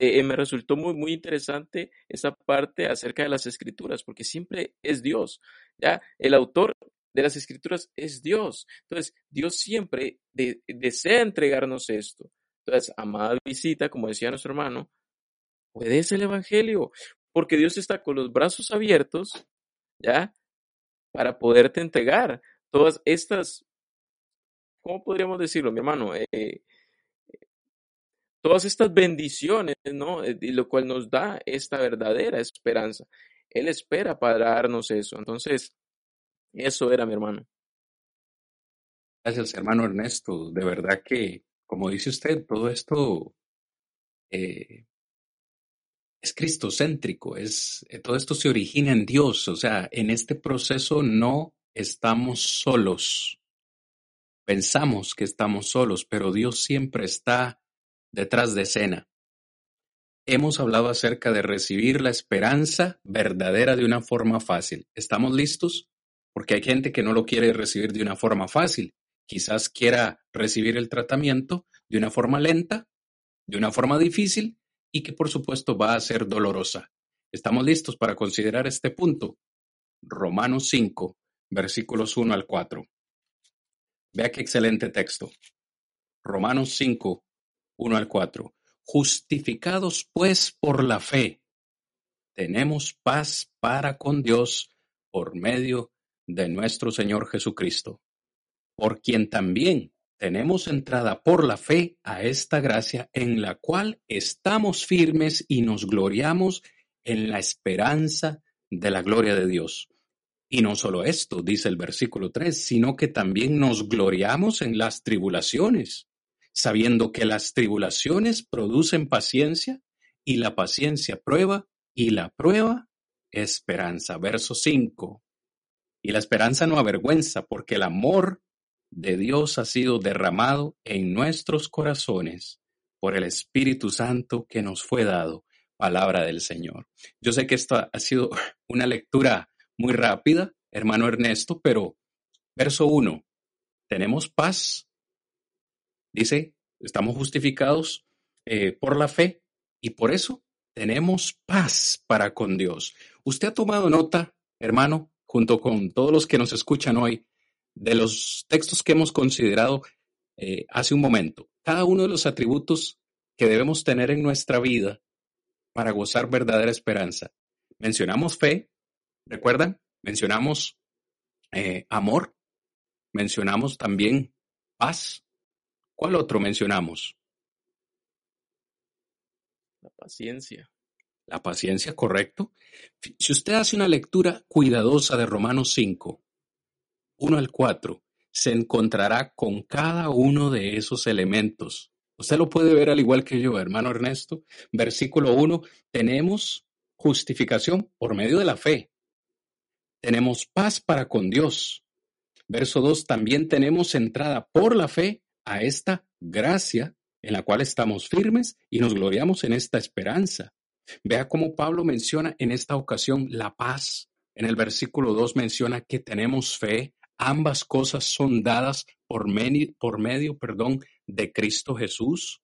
me resultó muy, muy interesante esa parte acerca de las escrituras, porque siempre es Dios. ¿ya? El autor de las escrituras es Dios. Entonces, Dios siempre desea entregarnos esto. Entonces, amada visita, como decía nuestro hermano, puede ser el Evangelio, porque Dios está con los brazos abiertos, ¿ya? Para poderte entregar todas estas, ¿cómo podríamos decirlo, mi hermano? Eh, todas estas bendiciones, ¿no? Eh, y lo cual nos da esta verdadera esperanza. Él espera para darnos eso. Entonces, eso era mi hermano. Gracias, hermano Ernesto. De verdad que como dice usted, todo esto eh, es cristocéntrico, es, eh, todo esto se origina en Dios, o sea, en este proceso no estamos solos. Pensamos que estamos solos, pero Dios siempre está detrás de escena. Hemos hablado acerca de recibir la esperanza verdadera de una forma fácil. ¿Estamos listos? Porque hay gente que no lo quiere recibir de una forma fácil quizás quiera recibir el tratamiento de una forma lenta, de una forma difícil y que por supuesto va a ser dolorosa. ¿Estamos listos para considerar este punto? Romanos 5, versículos 1 al 4. Vea qué excelente texto. Romanos 5, 1 al 4. Justificados pues por la fe, tenemos paz para con Dios por medio de nuestro Señor Jesucristo por quien también tenemos entrada por la fe a esta gracia en la cual estamos firmes y nos gloriamos en la esperanza de la gloria de Dios. Y no solo esto, dice el versículo 3, sino que también nos gloriamos en las tribulaciones, sabiendo que las tribulaciones producen paciencia y la paciencia prueba y la prueba esperanza. Verso 5. Y la esperanza no avergüenza, porque el amor de Dios ha sido derramado en nuestros corazones por el Espíritu Santo que nos fue dado, palabra del Señor. Yo sé que esta ha sido una lectura muy rápida, hermano Ernesto, pero verso 1, tenemos paz, dice, estamos justificados eh, por la fe y por eso tenemos paz para con Dios. Usted ha tomado nota, hermano, junto con todos los que nos escuchan hoy, de los textos que hemos considerado eh, hace un momento, cada uno de los atributos que debemos tener en nuestra vida para gozar verdadera esperanza. Mencionamos fe, ¿recuerdan? Mencionamos eh, amor, mencionamos también paz. ¿Cuál otro mencionamos? La paciencia. La paciencia, correcto. Si usted hace una lectura cuidadosa de Romanos 5, 1 al 4, se encontrará con cada uno de esos elementos. Usted lo puede ver al igual que yo, hermano Ernesto. Versículo 1, tenemos justificación por medio de la fe. tenemos paz para con Dios. Verso 2, también tenemos entrada por la fe a esta gracia en la cual estamos firmes y nos gloriamos en esta esperanza. Vea cómo Pablo menciona en esta ocasión la paz. En el versículo 2 menciona que tenemos fe. Ambas cosas son dadas por, medio, perdón, de Cristo Jesús.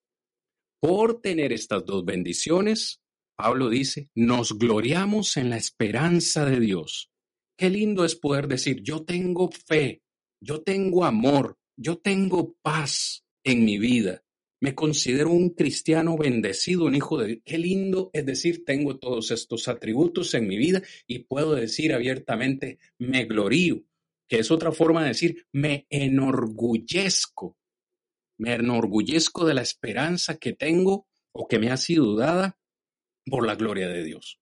Por tener estas dos bendiciones, Pablo dice, nos gloriamos en la esperanza de Dios. Qué lindo es poder decir, yo tengo fe, yo tengo amor, yo tengo paz en mi vida. Me considero un cristiano bendecido, un hijo de Dios. Qué lindo es decir, tengo todos estos atributos en mi vida y puedo decir abiertamente, me glorío, que es otra forma de decir, me enorgullezco. Me enorgullezco de la esperanza que tengo o que me ha sido dada por la gloria de Dios.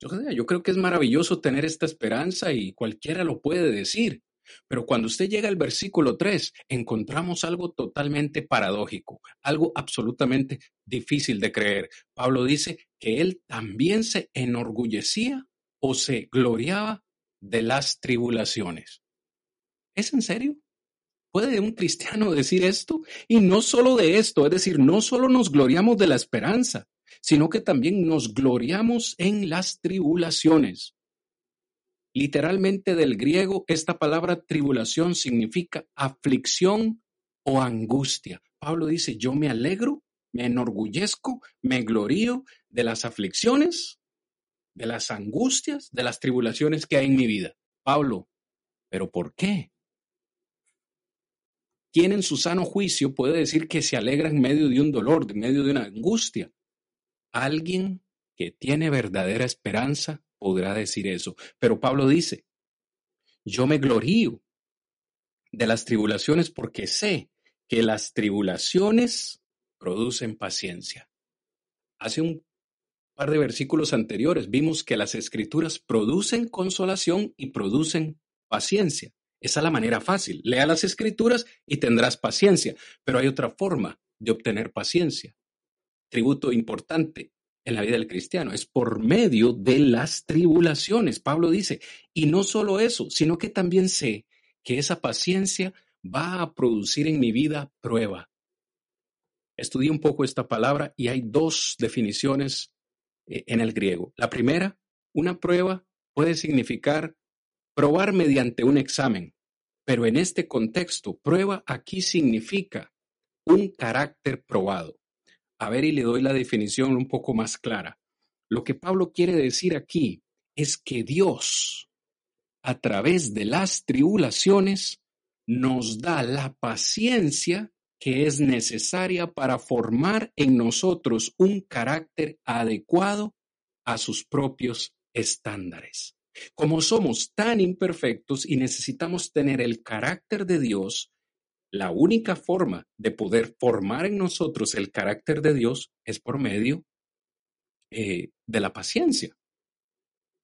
Yo, creo que es maravilloso tener esta esperanza y cualquiera lo puede decir. Pero cuando usted llega al versículo 3, encontramos algo totalmente paradójico, algo absolutamente difícil de creer. Pablo dice que él también se enorgullecía o se gloriaba de las tribulaciones. ¿Es en serio? ¿Puede un cristiano decir esto? Y no solo de esto, es decir, no solo nos gloriamos de la esperanza, sino que también nos gloriamos en las tribulaciones. Literalmente del griego, esta palabra tribulación significa aflicción o angustia. Pablo dice, yo me alegro, me enorgullezco, me glorío de las aflicciones, de las angustias, de las tribulaciones que hay en mi vida. Pablo, ¿pero por qué? ¿Quién en su sano juicio puede decir que se alegra en medio de un dolor, en medio de una angustia? Alguien que tiene verdadera esperanza podrá decir eso. Pero Pablo dice, yo me glorío de las tribulaciones porque sé que las tribulaciones producen paciencia. Hace un par de versículos anteriores vimos que las escrituras producen consolación y producen paciencia. Esa es la manera fácil. Lea las escrituras y tendrás paciencia, pero hay otra forma de obtener paciencia. Tributo importante, en la vida del cristiano, es por medio de las tribulaciones. Pablo dice, y no solo eso, sino que también sé que esa paciencia va a producir en mi vida prueba. Estudié un poco esta palabra y hay dos definiciones eh, en el griego. La primera, una prueba puede significar probar mediante un examen, pero en este contexto, prueba aquí significa un carácter probado. A ver, y le doy la definición un poco más clara. Lo que Pablo quiere decir aquí es que Dios, a través de las tribulaciones, nos da la paciencia que es necesaria para formar en nosotros un carácter adecuado a sus propios estándares. Como somos tan imperfectos y necesitamos tener el carácter de Dios, la única forma de poder formar en nosotros el carácter de Dios es por medio eh, de la paciencia.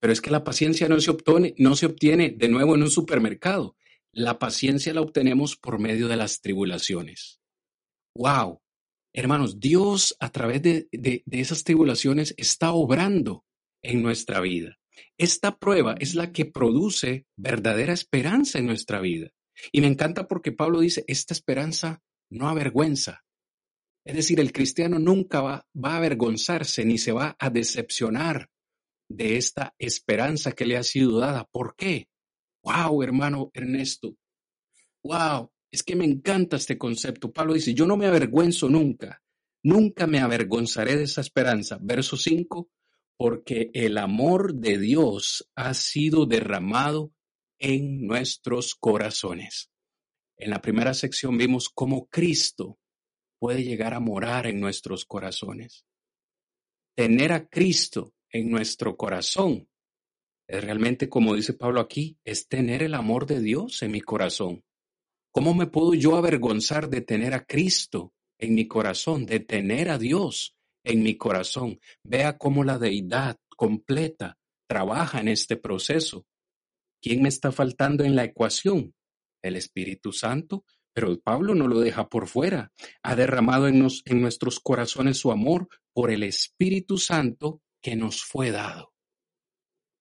Pero es que la paciencia no se, obtiene, no se obtiene de nuevo en un supermercado. La paciencia la obtenemos por medio de las tribulaciones. ¡Wow! Hermanos, Dios a través de, de esas tribulaciones está obrando en nuestra vida. Esta prueba es la que produce verdadera esperanza en nuestra vida. Y me encanta porque Pablo dice, esta esperanza no avergüenza. Es decir, el cristiano nunca va, va a avergonzarse ni se va a decepcionar de esta esperanza que le ha sido dada. ¿Por qué? Wow, hermano Ernesto. Wow, es que me encanta este concepto. Pablo dice, yo no me avergüenzo nunca. Nunca me avergonzaré de esa esperanza. Verso 5, porque el amor de Dios ha sido derramado en nuestros corazones. En la primera sección vimos cómo Cristo puede llegar a morar en nuestros corazones. Tener a Cristo en nuestro corazón es realmente, como dice Pablo aquí, es tener el amor de Dios en mi corazón. ¿Cómo me puedo yo avergonzar de tener a Cristo en mi corazón, de tener a Dios en mi corazón? Vea cómo la deidad completa trabaja en este proceso. ¿Quién me está faltando en la ecuación? El Espíritu Santo, pero Pablo no lo deja por fuera. Ha derramado en, en nuestros corazones su amor por el Espíritu Santo que nos fue dado.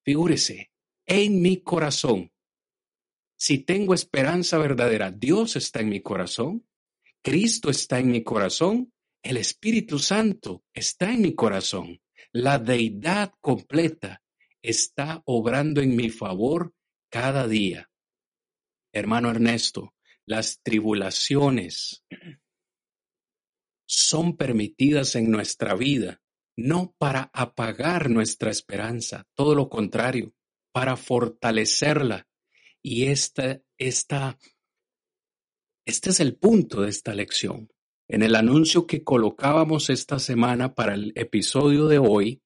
Figúrese, en mi corazón. Si tengo esperanza verdadera, Dios está en mi corazón, Cristo está en mi corazón, el Espíritu Santo está en mi corazón, la deidad completa está obrando en mi favor cada día. Hermano Ernesto, las tribulaciones son permitidas en nuestra vida, no para apagar nuestra esperanza, todo lo contrario, para fortalecerla. Y este es el punto de esta lección. En el anuncio que colocábamos esta semana para el episodio de hoy,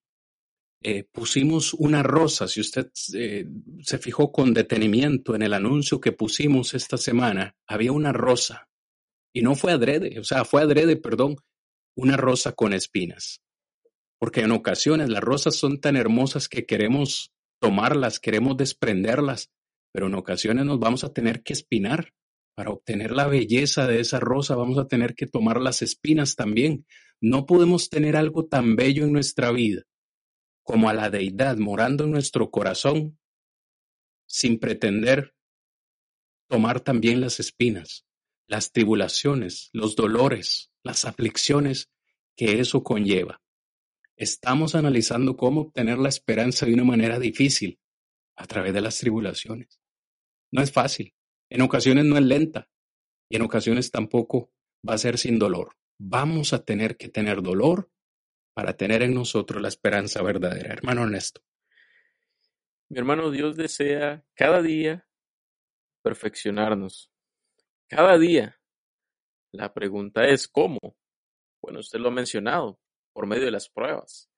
eh, pusimos una rosa. Si usted eh, se fijó con detenimiento en el anuncio que pusimos esta semana, había una rosa. Y no fue adrede, o sea, fue adrede, perdón, una rosa con espinas. Porque en ocasiones las rosas son tan hermosas que queremos tomarlas, queremos desprenderlas, pero en ocasiones nos vamos a tener que espinar. Para obtener la belleza de esa rosa vamos a tener que tomar las espinas también. No podemos tener algo tan bello en nuestra vida como a la deidad morando en nuestro corazón sin pretender tomar también las espinas, las tribulaciones, los dolores, las aflicciones que eso conlleva. Estamos analizando cómo obtener la esperanza de una manera difícil a través de las tribulaciones. No es fácil, en ocasiones no es lenta y en ocasiones tampoco va a ser sin dolor. Vamos a tener que tener dolor para tener en nosotros la esperanza verdadera. Hermano Ernesto. Mi hermano, Dios desea cada día perfeccionarnos. Cada día. La pregunta es ¿cómo? Bueno, usted lo ha mencionado, por medio de las pruebas,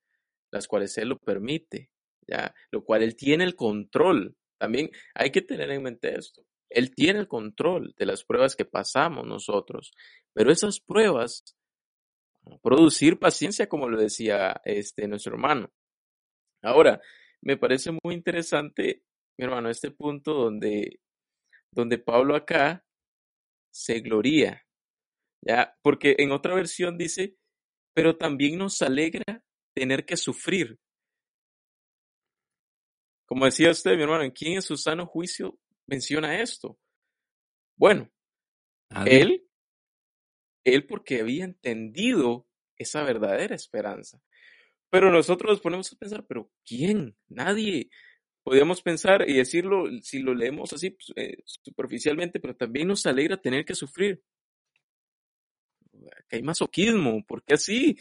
las cuales Él lo permite, ya, lo cual Él tiene el control. También hay que tener en mente esto. Él tiene el control de las pruebas que pasamos nosotros, pero esas pruebas producir paciencia, como lo decía este nuestro hermano. Ahora, me parece muy interesante, mi hermano, este punto donde, donde Pablo acá se gloría, ya, porque en otra versión dice pero también nos alegra tener que sufrir. Como decía usted, mi hermano, ¿en quién en su sano juicio menciona esto? Bueno, él, él porque había entendido esa verdadera esperanza. Pero nosotros nos ponemos a pensar, ¿pero quién? Nadie. Podríamos pensar y decirlo, si lo leemos así pues, eh, superficialmente, pero también nos alegra tener que sufrir que hay masoquismo, ¿por qué así?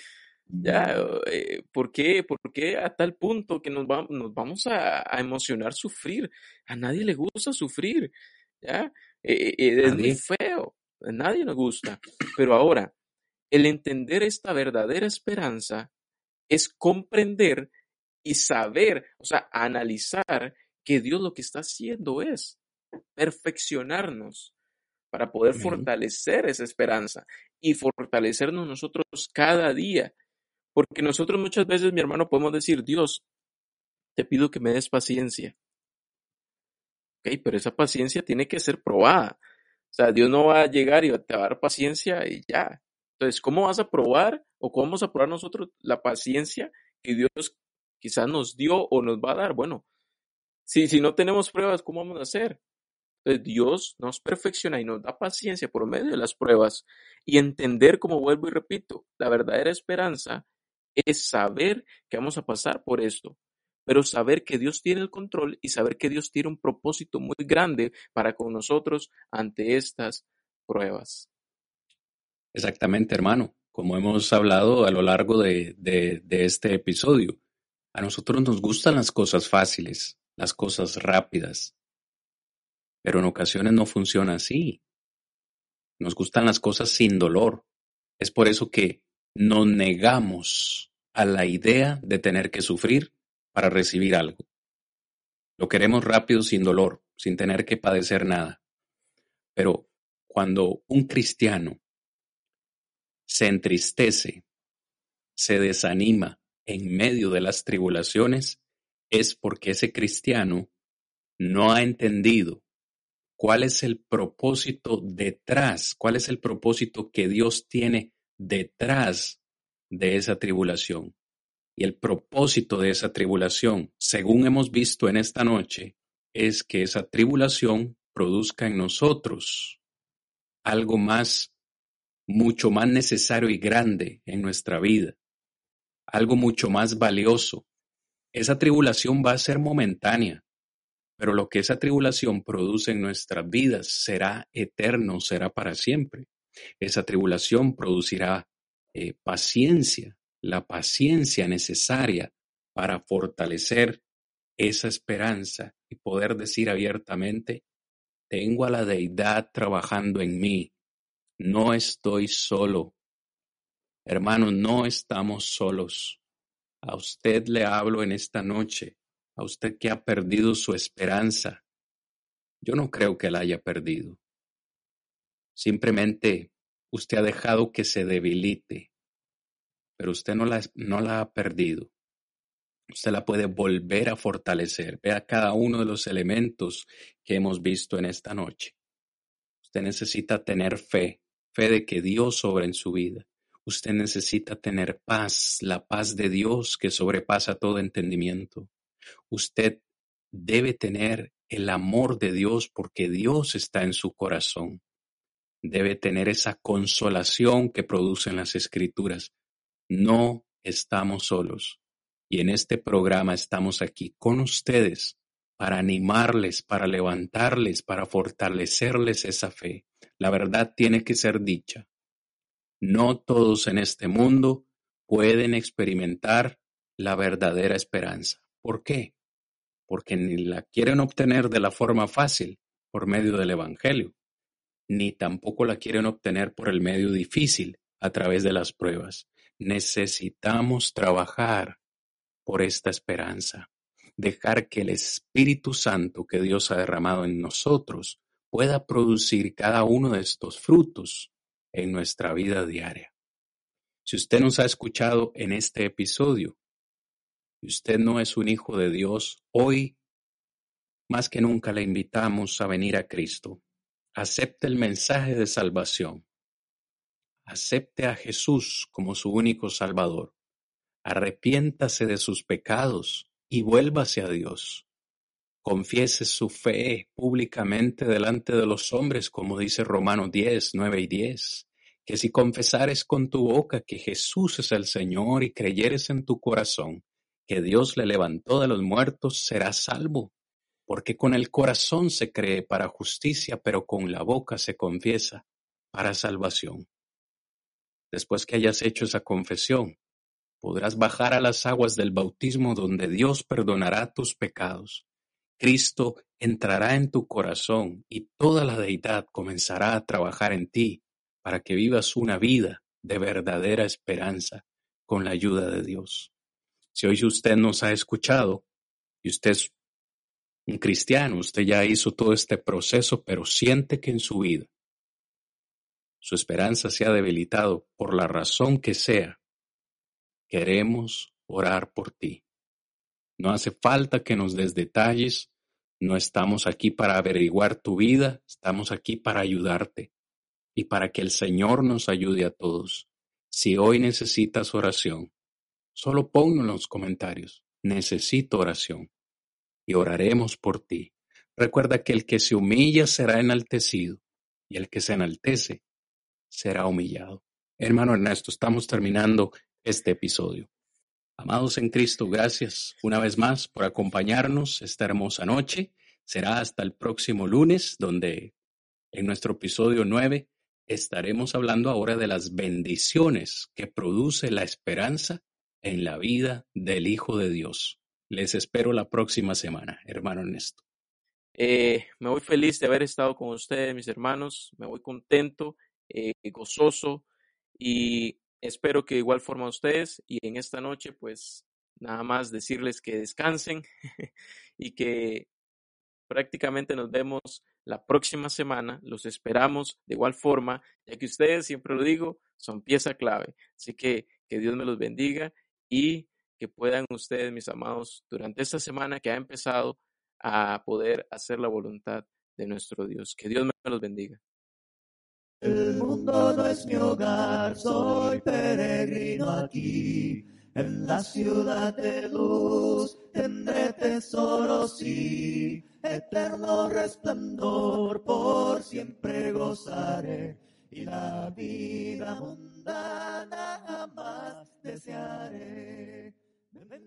Ya, eh, ¿por, qué, ¿Por qué a tal punto que nos, nos vamos a, emocionar sufrir? A nadie le gusta sufrir, ¿ya? Eh, eh, es muy feo, a nadie nos gusta. Pero ahora, el entender esta verdadera esperanza es comprender y saber, o sea, analizar que Dios lo que está haciendo es perfeccionarnos para poder fortalecer esa esperanza y fortalecernos nosotros cada día. Porque nosotros muchas veces, mi hermano, podemos decir, Dios, te pido que me des paciencia. Ok, pero esa paciencia tiene que ser probada. O sea, Dios no va a llegar y te va a dar paciencia y ya. Entonces, ¿cómo vas a probar o cómo vamos a probar nosotros la paciencia que Dios quizás nos dio o nos va a dar? Bueno, si, si no tenemos pruebas, ¿cómo vamos a hacer? Dios nos perfecciona y nos da paciencia por medio de las pruebas y entender, como vuelvo y repito, la verdadera esperanza es saber que vamos a pasar por esto, pero saber que Dios tiene el control y saber que Dios tiene un propósito muy grande para con nosotros ante estas pruebas. Exactamente, hermano, como hemos hablado a lo largo de, este episodio, a nosotros nos gustan las cosas fáciles, las cosas rápidas, pero en ocasiones no funciona así. Nos gustan las cosas sin dolor. Es por eso que nos negamos a la idea de tener que sufrir para recibir algo. Lo queremos rápido sin dolor, sin tener que padecer nada. Pero cuando un cristiano se entristece, se desanima en medio de las tribulaciones, es porque ese cristiano no ha entendido cuál es el propósito detrás, cuál es el propósito que Dios tiene detrás de esa tribulación. Y el propósito de esa tribulación, según hemos visto en esta noche, es que esa tribulación produzca en nosotros algo más, mucho más necesario y grande en nuestra vida, algo mucho más valioso. Esa tribulación va a ser momentánea, pero lo que esa tribulación produce en nuestras vidas será eterno, será para siempre. Esa tribulación producirá eh, paciencia, la paciencia necesaria para fortalecer esa esperanza y poder decir abiertamente, tengo a la deidad trabajando en mí, no estoy solo. Hermanos, no estamos solos. A usted le hablo en esta noche, a usted que ha perdido su esperanza. Yo no creo que la haya perdido. Simplemente usted ha dejado que se debilite, pero usted no la, no la ha perdido. Usted la puede volver a fortalecer. Vea cada uno de los elementos que hemos visto en esta noche. Usted necesita tener fe, fe de que Dios sobra en su vida. Usted necesita tener paz, la paz de Dios que sobrepasa todo entendimiento. Usted debe tener el amor de Dios porque Dios está en su corazón. Debe tener esa consolación que producen las escrituras. No estamos solos. Y en este programa estamos aquí con ustedes para animarles, para levantarles, para fortalecerles esa fe. La verdad tiene que ser dicha. No todos en este mundo pueden experimentar la verdadera esperanza. ¿Por qué? Porque ni la quieren obtener de la forma fácil, por medio del Evangelio, ni tampoco la quieren obtener por el medio difícil, a través de las pruebas. Necesitamos trabajar por esta esperanza, dejar que el Espíritu Santo que Dios ha derramado en nosotros pueda producir cada uno de estos frutos en nuestra vida diaria. Si usted nos ha escuchado en este episodio y usted no es un hijo de Dios, hoy más que nunca le invitamos a venir a Cristo. Acepte el mensaje de salvación. Acepte a Jesús como su único Salvador arrepiéntase de sus pecados y vuélvase a Dios. Confiese su fe públicamente delante de los hombres, como dice Romanos 10, 9 y 10, que si confesares con tu boca que Jesús es el Señor y creyeres en tu corazón que Dios le levantó de los muertos, serás salvo. Porque con el corazón se cree para justicia, pero con la boca se confiesa para salvación. Después que hayas hecho esa confesión, podrás bajar a las aguas del bautismo donde Dios perdonará tus pecados. Cristo entrará en tu corazón y toda la deidad comenzará a trabajar en ti para que vivas una vida de verdadera esperanza con la ayuda de Dios. Si hoy usted nos ha escuchado y usted un cristiano, usted ya hizo todo este proceso, pero siente que en su vida su esperanza se ha debilitado por la razón que sea, Queremos orar por ti. No hace falta que nos des detalles, no estamos aquí para averiguar tu vida, estamos aquí para ayudarte y para que el Señor nos ayude a todos. Si hoy necesitas oración, solo ponlo en los comentarios. Necesito oración y oraremos por ti. Recuerda que el que se humilla será enaltecido y el que se enaltece será humillado. Hermano Ernesto, estamos terminando este episodio. Amados en Cristo, gracias una vez más por acompañarnos esta hermosa noche. Será hasta el próximo lunes, donde en nuestro episodio 9 estaremos hablando ahora de las bendiciones que produce la esperanza en la vida del Hijo de Dios. Les espero la próxima semana, hermano Ernesto. Eh, me voy feliz de haber estado con ustedes, mis hermanos. Me voy contento, eh, gozoso y Espero que de igual forma ustedes y en esta noche pues nada más decirles que descansen y que prácticamente nos vemos la próxima semana. Los esperamos de igual forma, ya que ustedes, siempre lo digo, son pieza clave. Así que que Dios me los bendiga y que puedan ustedes, mis amados, durante esta semana que ha empezado a poder hacer la voluntad de nuestro Dios. Que Dios me los bendiga. El mundo no es mi hogar, soy peregrino aquí. En la ciudad de luz tendré tesoros, sí. eterno resplandor, por siempre gozaré y la vida mundana jamás desearé. Remember